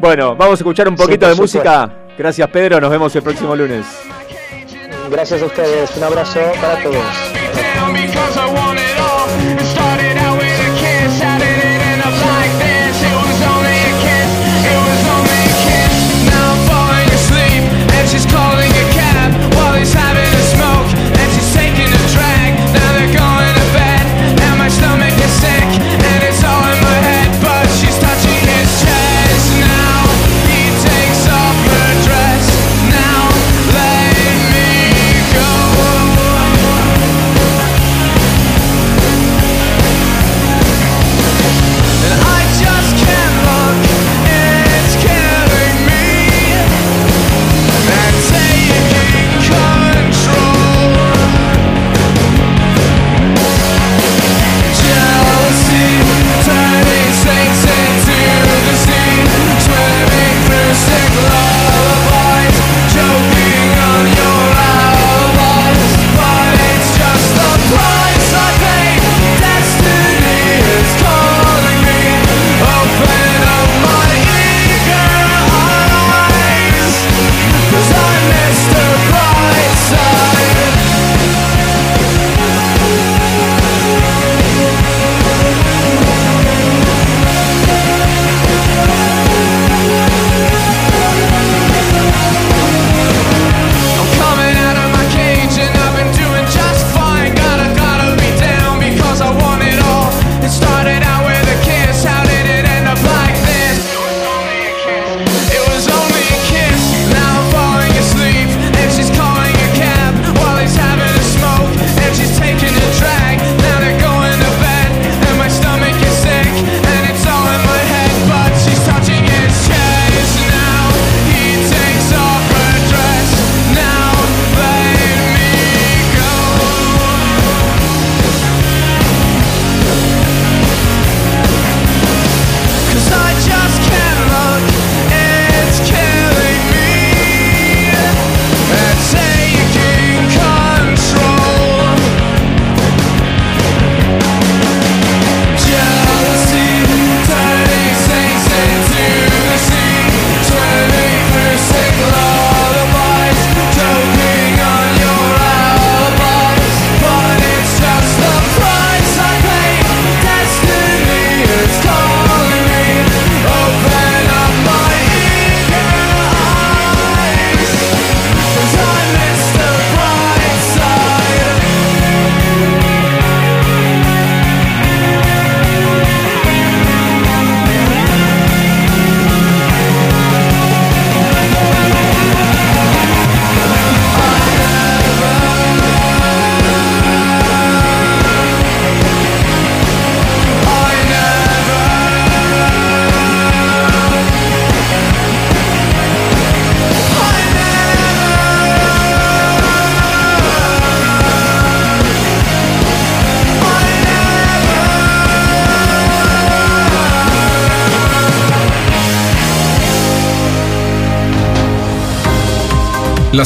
Bueno, vamos a escuchar un poquito de música. Gracias, Pedro. Nos vemos el próximo lunes. Gracias a ustedes. Un abrazo para todos.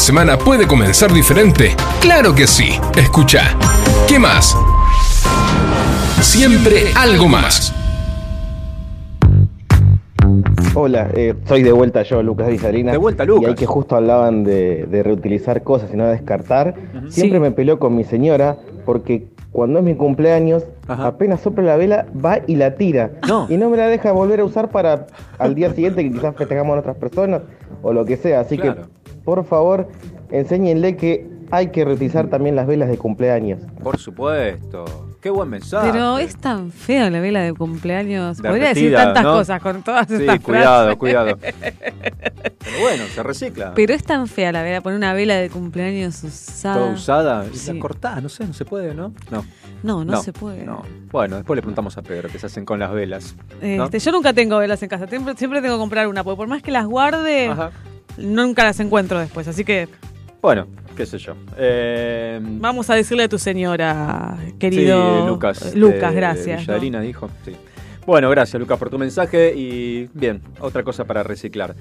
Semana puede comenzar diferente? Claro que sí. Escucha. ¿Qué más? Siempre algo más. Hola, eh, soy de vuelta yo, Lucas Villarina. De vuelta, Y Lucas. ahí que justo hablaban de, de reutilizar cosas y no descartar. Siempre Sí. me peleo con mi señora porque cuando es mi cumpleaños, apenas sopla la vela, va y la tira. Y no me la deja volver a usar para al día siguiente que quizás festejamos a otras personas o lo que sea. Así Claro. que, por favor, enséñenle que hay que reutilizar también las velas de cumpleaños. Por supuesto. Qué buen mensaje. Pero es tan feo la vela de cumpleaños. Podría decir tantas ¿no? cosas con todas Sí, estas cuidado, frases. cuidado. Pero bueno, se recicla. Pero es tan fea la vela, poner una vela de cumpleaños usada. Toda usada. Y Sí. la cortás, no sé, no se puede, ¿no? No. No, no se puede. No. Bueno, después le preguntamos a Pedro qué se hacen con las velas. ¿no? Este, yo nunca tengo velas en casa, siempre, siempre tengo que comprar una, porque por más que las guarde, nunca las encuentro después. Así que Bueno, qué sé yo. Eh, vamos a decirle a tu señora, querido Sí, Lucas. Lucas, de gracias. ¿no? Dijo. Sí. Bueno, gracias Lucas por tu mensaje y bien, otra cosa para reciclar.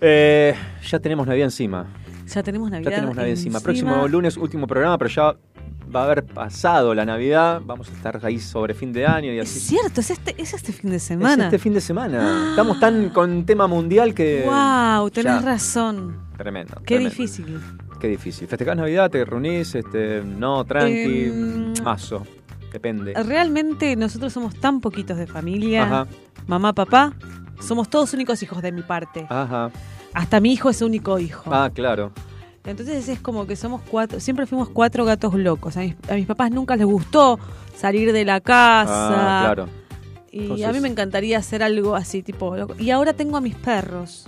Eh, ya tenemos Navidad encima. Ya tenemos Navidad. Ya tenemos Navidad encima. encima. Próximo lunes, último programa, pero ya va a haber pasado la Navidad. Vamos a estar ahí sobre fin de año y así. Es cierto, es este, es este fin de Es semana. este fin de semana. Estamos tan con tema mundial que. Wow, tenés ya. razón. Tremendo. Qué tremendo. difícil. Qué difícil. ¿Festejás Navidad? ¿Te reunís? Este, no, tranqui. Mazo. Depende. Realmente nosotros somos tan poquitos de familia. Ajá. Mamá, papá, somos todos únicos hijos de mi parte. Ajá. Hasta mi hijo es único hijo. Ah, claro. Entonces es como que somos cuatro, siempre fuimos cuatro gatos locos. A mis, a mis papás nunca les gustó salir de la casa. Ah, claro. Y Entonces- a mí me encantaría hacer algo así, tipo. loco. Y ahora tengo a mis perros.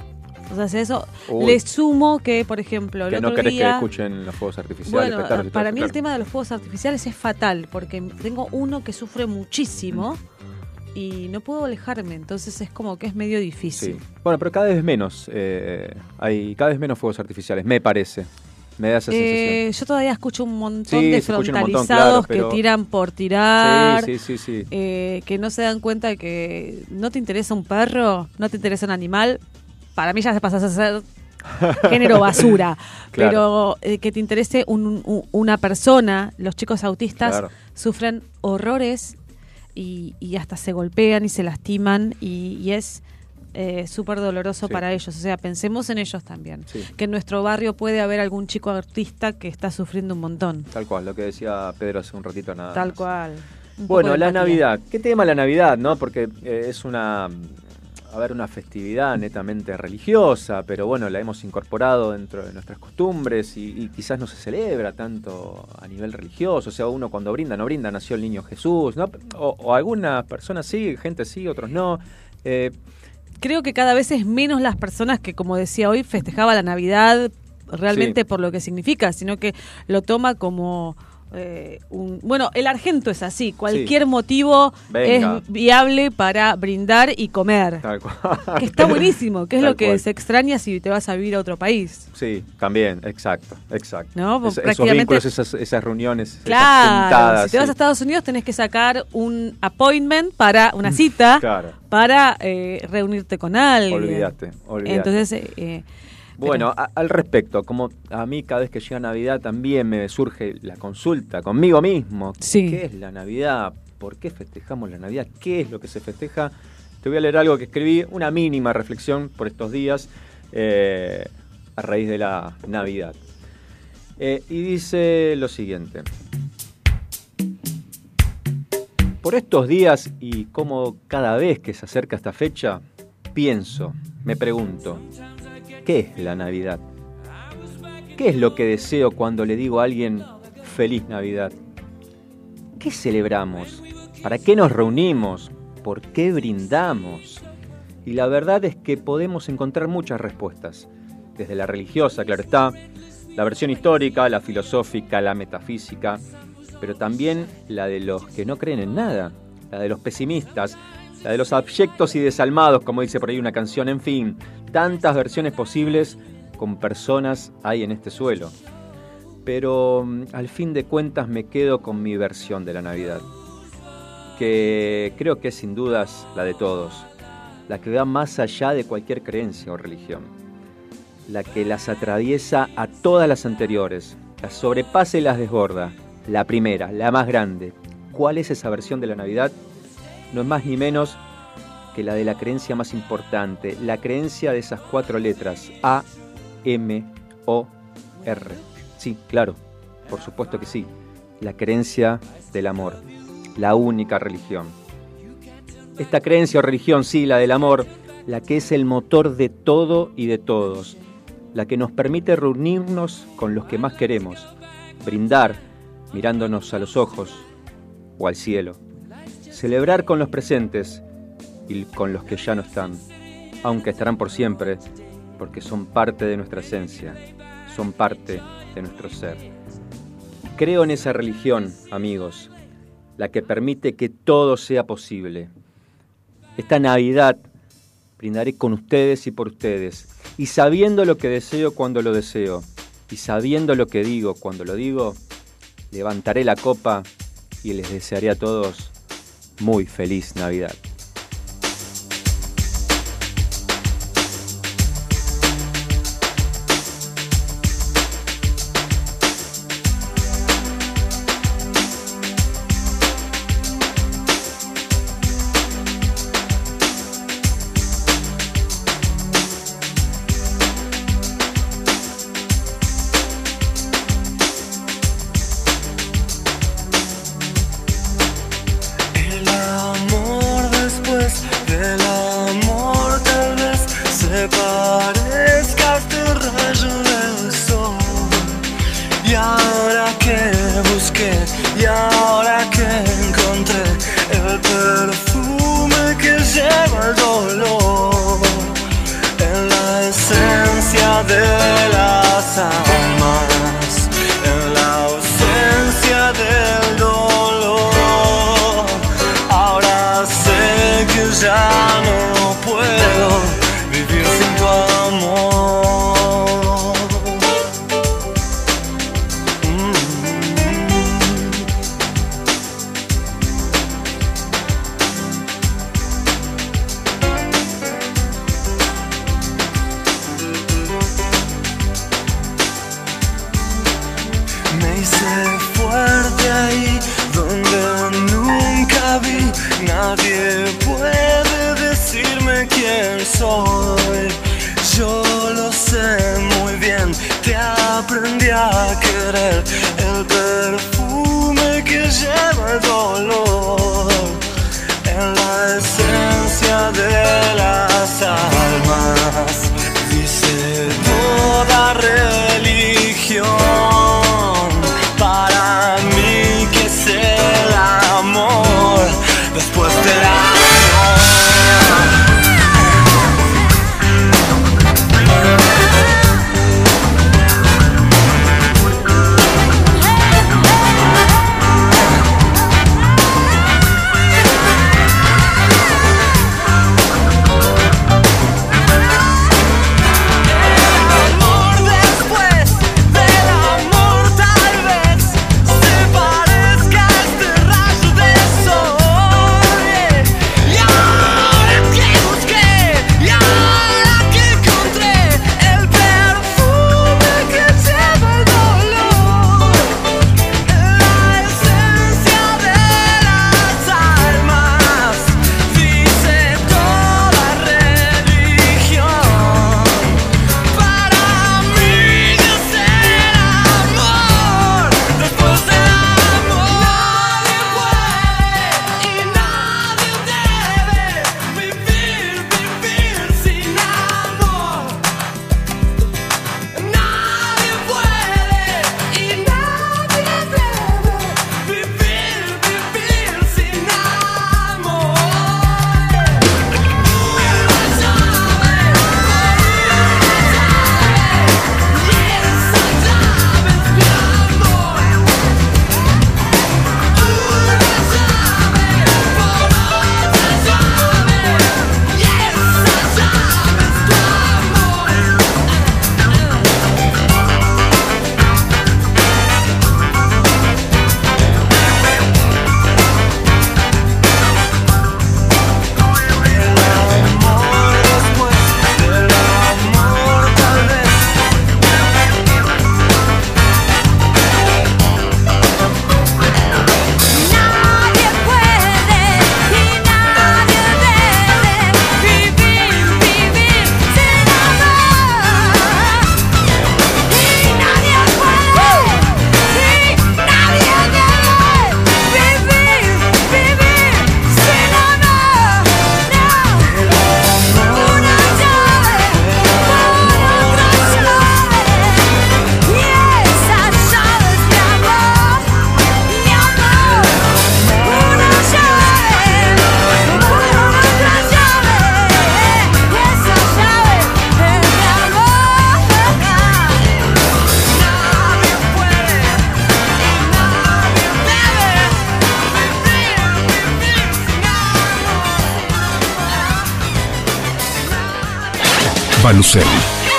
O sea, si eso Uy. le sumo que, por ejemplo, el Que no otro querés que escuchen los fuegos artificiales. Bueno, para mí el tema de los fuegos artificiales es fatal, porque tengo uno que sufre muchísimo y no puedo alejarme, entonces es como que es medio difícil. Sí. Bueno, pero cada vez menos. eh, hay cada vez menos fuegos artificiales, me parece. Me da esa Eh, yo todavía escucho un montón Sí, de montón, frontalizados claro, pero- que tiran por tirar, Sí, sí, sí, sí. eh, que no se dan cuenta de que no te interesa un perro, no te interesa un animal. Para mí ya se pasas a ser género basura, Claro. pero eh, que te interese un- un- una persona, los chicos autistas Claro. sufren horrores y, y hasta se golpean y se lastiman y, y es eh, súper doloroso Sí. para ellos. O sea, pensemos en ellos también. Sí. Que en nuestro barrio puede haber algún chico artista que está sufriendo un montón. Tal cual, lo que decía Pedro hace un ratito nada. Tal más. cual. Un Bueno, la. Navidad. ¿Qué tema la Navidad, no? Porque eh, es una, a ver, una festividad netamente religiosa, pero bueno, la hemos incorporado dentro de nuestras costumbres y, y quizás no se celebra tanto a nivel religioso. O sea, uno cuando brinda, no brinda, nació el niño Jesús, ¿no? O, o algunas personas sí, gente sí, otros no. Eh, Creo que cada vez es menos las personas que, como decía hoy, festejaba la Navidad realmente Sí. por lo que significa, sino que lo toma como eh, un... Bueno, el argento es así, cualquier motivo Venga. es viable para brindar y comer. tal cual. Que está buenísimo, que es Tal lo que cual. se extraña si te vas a vivir a otro país. Sí, también, exacto, exacto. No, Es- esos vínculos, esas, esas reuniones, esas Claro, juntadas, si te vas a Estados Unidos tenés que sacar un appointment para una cita Claro. para eh, reunirte con alguien. Olvídate, olvídate. Entonces, eh, eh, Bueno, a- al respecto, como a mí cada vez que llega Navidad también me surge la consulta conmigo mismo. Sí. ¿Qué es la Navidad? ¿Por qué festejamos la Navidad? ¿Qué es lo que se festeja? Te voy a leer algo que escribí, una mínima reflexión por estos días eh, a raíz de la Navidad. Eh, y dice lo siguiente. Por estos días y como cada vez que se acerca esta fecha, pienso, me pregunto, ¿qué es la Navidad? ¿Qué es lo que deseo cuando le digo a alguien feliz Navidad? ¿Qué celebramos? ¿Para qué nos reunimos? ¿Por qué brindamos? Y la verdad es que podemos encontrar muchas respuestas, desde la religiosa, claro está, la versión histórica, la filosófica, la metafísica, pero también la de los que no creen en nada, la de los pesimistas, la de los abyectos y desalmados, como dice por ahí una canción, en fin, tantas versiones posibles con personas hay en este suelo. Pero mm, al fin de cuentas me quedo con mi versión de la Navidad, que creo que es sin dudas la de todos, la que va más allá de cualquier creencia o religión. la que las atraviesa a todas las anteriores, las sobrepasa y las desborda. La primera, la más grande. ¿Cuál es esa versión de la Navidad? No es más ni menos que la de la creencia más importante, la creencia de esas cuatro letras, A, M, O, R. Sí, claro, por supuesto que sí, la creencia del amor, la única religión. Esta creencia o religión, sí, la del amor, la que es el motor de todo y de todos, la que nos permite reunirnos con los que más queremos, brindar mirándonos a los ojos o al cielo, celebrar con los presentes y con los que ya no están, aunque estarán por siempre, porque son parte de nuestra esencia, son parte de nuestro ser. Creo en esa religión, amigos, la que permite que todo sea posible. Esta Navidad brindaré con ustedes y por ustedes, y sabiendo lo que deseo cuando lo deseo, y sabiendo lo que digo cuando lo digo, levantaré la copa y les desearé a todos muy feliz Navidad.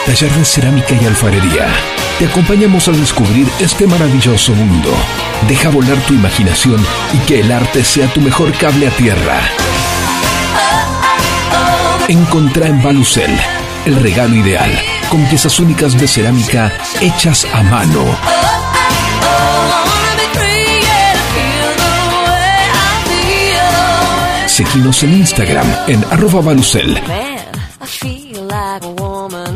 Taller de cerámica y alfarería. Te acompañamos a descubrir este maravilloso mundo. Deja volar tu imaginación y que el arte sea tu mejor cable a tierra. Encontrá en Balucel el regalo ideal con piezas únicas de cerámica hechas a mano. Seguinos en Instagram en arroba Balucel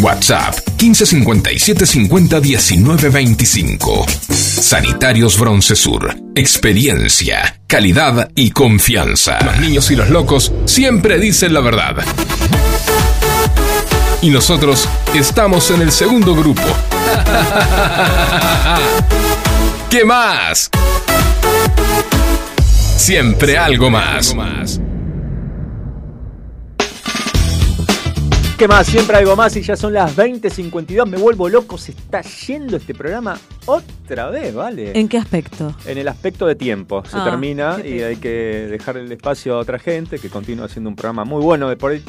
WhatsApp 1557 50 19 25. Sanitarios Broncesur. Experiencia, calidad y confianza. Los niños y los locos siempre dicen la verdad. Y nosotros estamos en el segundo grupo. ¿Qué más? Siempre algo más. ¿Qué más? Siempre algo más y ya son las 20.52. Me vuelvo loco. Se está yendo este programa otra vez, ¿vale? ¿En qué aspecto? En el aspecto de tiempo. Se Ah, termina y hay que dejar el espacio a otra gente que continúa haciendo un programa muy bueno. De por ahí.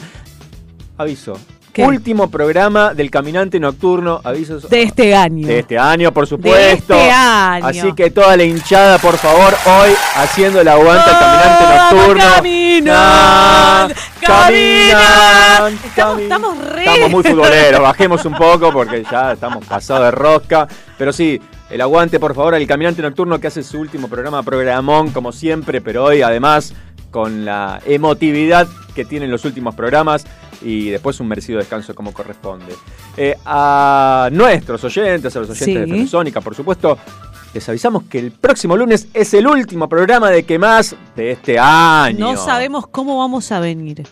Aviso. ¿Qué? Último programa del Caminante Nocturno. Avisos. De este año. De este año, por supuesto. este año. Así que toda la hinchada, por favor, hoy haciendo el aguante al Caminante Nocturno. Caminan, Ah, caminan. Estamos, estamos re- Estamos muy futboleros, bajemos un poco porque ya estamos pasados de rosca. Pero sí, el aguante, por favor, al Caminante Nocturno que hace su último programa, programón, como siempre, pero hoy además con la emotividad que tienen los últimos programas y después un merecido descanso como corresponde. Eh, a nuestros oyentes, a los oyentes Sí. de Fensónica, por supuesto, les avisamos que el próximo lunes es el último programa de que más de este año. No sabemos cómo vamos a venir.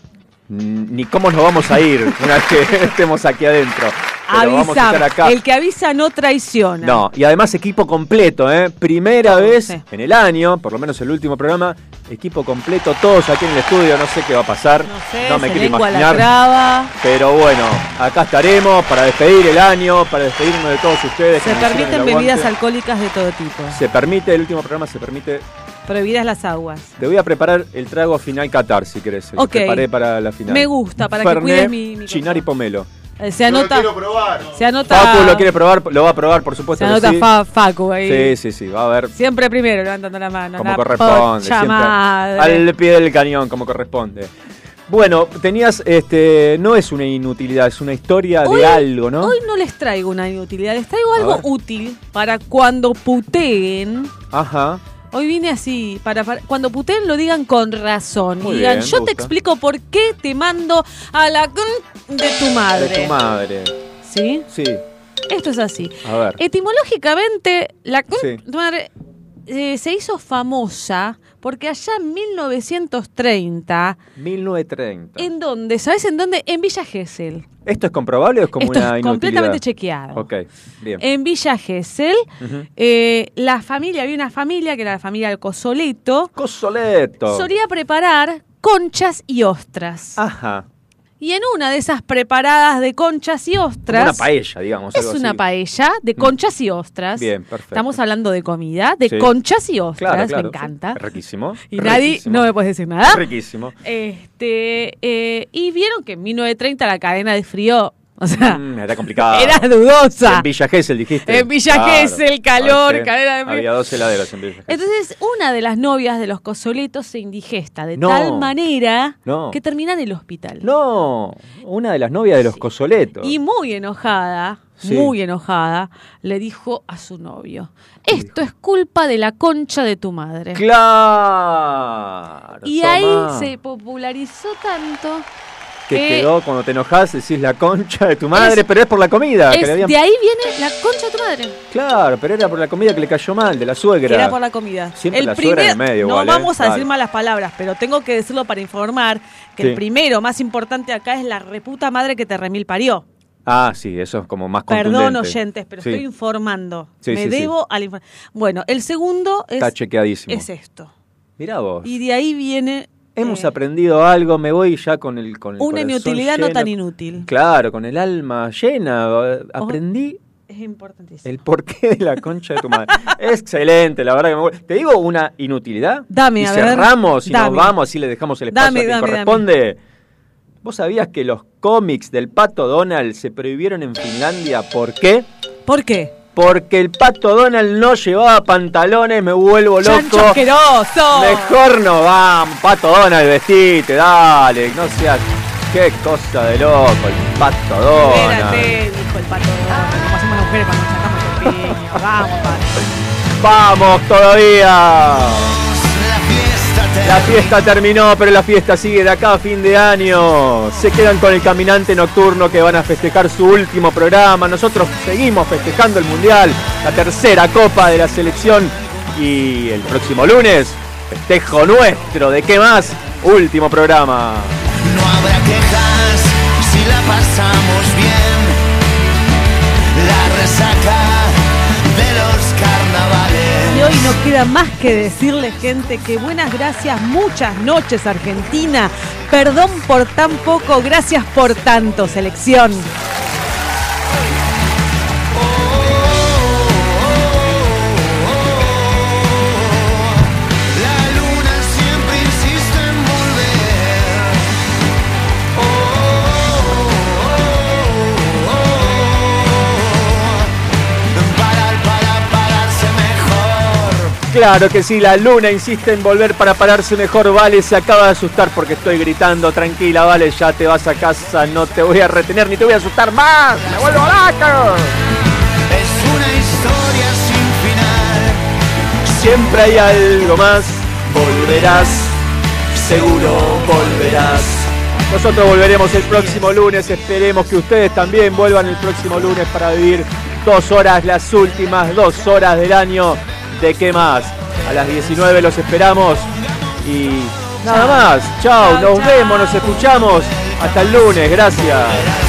Ni cómo nos vamos a ir una vez que estemos aquí adentro. Pero vamos a estar Avisa. acá. El que avisa no traiciona. No, y además equipo completo, ¿eh? Primera vez en el año, por lo menos el último programa, equipo completo, todos aquí en el estudio, no sé qué va a pasar, no, sé, me se quiero imaginar. Pero bueno, acá estaremos para despedir el año, para despedirnos de todos ustedes. Se permiten bebidas alcohólicas de todo tipo. Se permite, el último programa se permite. Prohibidas las aguas. Te voy a preparar el trago final Qatar, si querés. el que Ok. preparé para la final. Me gusta, para que Fernet, cuides mi- mi Chinar y Pomelo. Eh, Se anota. Se anota. Facu lo quiere probar, lo va a probar, por supuesto. Se que anota sí. Fa- Facu ahí. Sí, sí, sí, va a ver Siempre primero levantando la mano. como la corresponde. siempre madre. al pie del cañón, como corresponde. Bueno, tenías, este, no es una inutilidad, es una historia Hoy- de algo, ¿no? Hoy no les traigo una inutilidad, les traigo algo útil para cuando puteen. Ajá. Hoy vine así, para, para- cuando puteen lo digan con razón. Muy digan, bien, yo te explico por qué te mando a la de tu madre. De tu madre. ¿Sí? Sí. Esto es así. A ver. Etimológicamente, la Sí. de tu madre eh, se hizo famosa porque allá en 1930, 1930. ¿en dónde? ¿Sabes en dónde? En Villa Gesell. ¿Esto es comprobable o es como Esto una es completamente chequeado. Ok, bien. En Villa Gesell, eh, la familia, había una familia que era la familia del Cosoleto, Cosoleto. solía preparar conchas y ostras. Ajá. Y en una de esas preparadas de conchas y ostras. una paella, digamos. Es algo una así. paella de conchas y ostras. Bien, perfecto. Estamos hablando de comida, de Sí. conchas y ostras. Claro, claro. Me encanta. Riquísimo. Y nadie, no me puedes decir nada. Riquísimo. Este, eh, y vieron que en 1930 la cadena de frío, o sea, Mm, era complicado. era dudosa. En Villa Gesell dijiste. En Villa Gesell, calor, Ah, sí. cadena de. Había dos heladeras en Villa Gesell. Entonces, una de las novias de los cosoletos se indigesta de No. tal manera No. que termina en el hospital. No, una de las novias de los Cosoletos. Y muy enojada, Sí. muy enojada, le dijo a su novio, esto es culpa de la concha de tu madre. Claro. Y tomá. ahí se popularizó tanto que que quedó cuando te enojas, decís la concha de tu madre, pero es por la comida. es- habían- de ahí viene la concha de tu madre. Claro, pero era por la comida que le cayó mal, de la suegra. Que era por la comida. Siempre la suegra en el medio no igual, ¿eh? vamos a decir malas palabras, pero tengo que decirlo para informar que Sí. el primero, más importante acá, es la reputa madre que te remil parió. Ah, sí, eso es como más contundente. Perdón, oyentes, pero Sí. estoy informando. Sí, Me debo al infor- Bueno, el segundo es, Está chequeadísimo. es esto. Mirá vos. Y de ahí viene Hemos aprendido algo, me voy ya con el con el una inutilidad no tan inútil. Claro, con el alma llena. Aprendí Es importantísimo. el porqué de la concha de tu madre. Excelente, la verdad que me voy. Te digo una inutilidad. Dame, y a ver. cerramos y Dame. nos vamos, así le dejamos el espacio Dame, a quien dame, corresponde. ¿Vos sabías que los cómics del Pato Donald se prohibieron en Finlandia? ¿Por qué? ¿Por qué? Porque el Pato Donald no llevaba pantalones, me vuelvo ¡Chancho loco. asqueroso! Mejor no vamos, Pato Donald, vestite, dale, no seas... Qué cosa de loco, el Pato Donald. Espérate, dijo el pato. Como hacemos las mujeres cuando sacamos el pequeño. Vamos, pato. ¡Vamos todavía! La fiesta terminó, pero la fiesta sigue de acá a fin de año. Se quedan con el caminante nocturno que van a festejar su último programa. Nosotros seguimos festejando el Mundial, la tercera copa de la selección. Y el próximo lunes, festejo nuestro. ¿De qué más? Último programa. No habrá quejas si la pasamos bien. La resaca hoy no queda más que decirle, gente, que buenas gracias, muchas noches, Argentina. Perdón por tan poco, gracias por tanto, selección. Claro que sí, la luna insiste en volver para pararse mejor. Vale, se acaba de asustar porque estoy gritando. Tranquila, Vale, ya te vas a casa. No te voy a retener ni te voy a asustar más. ¡Me vuelvo loco! Es una historia sin final. Siempre hay algo más. Volverás, seguro volverás. Nosotros volveremos el próximo lunes. Esperemos que ustedes también vuelvan el próximo lunes para vivir dos horas, las últimas dos horas del año. ¿De qué más? A las 19 los esperamos. Y nada más. Chao, nos vemos, nos escuchamos. Hasta el lunes. Gracias.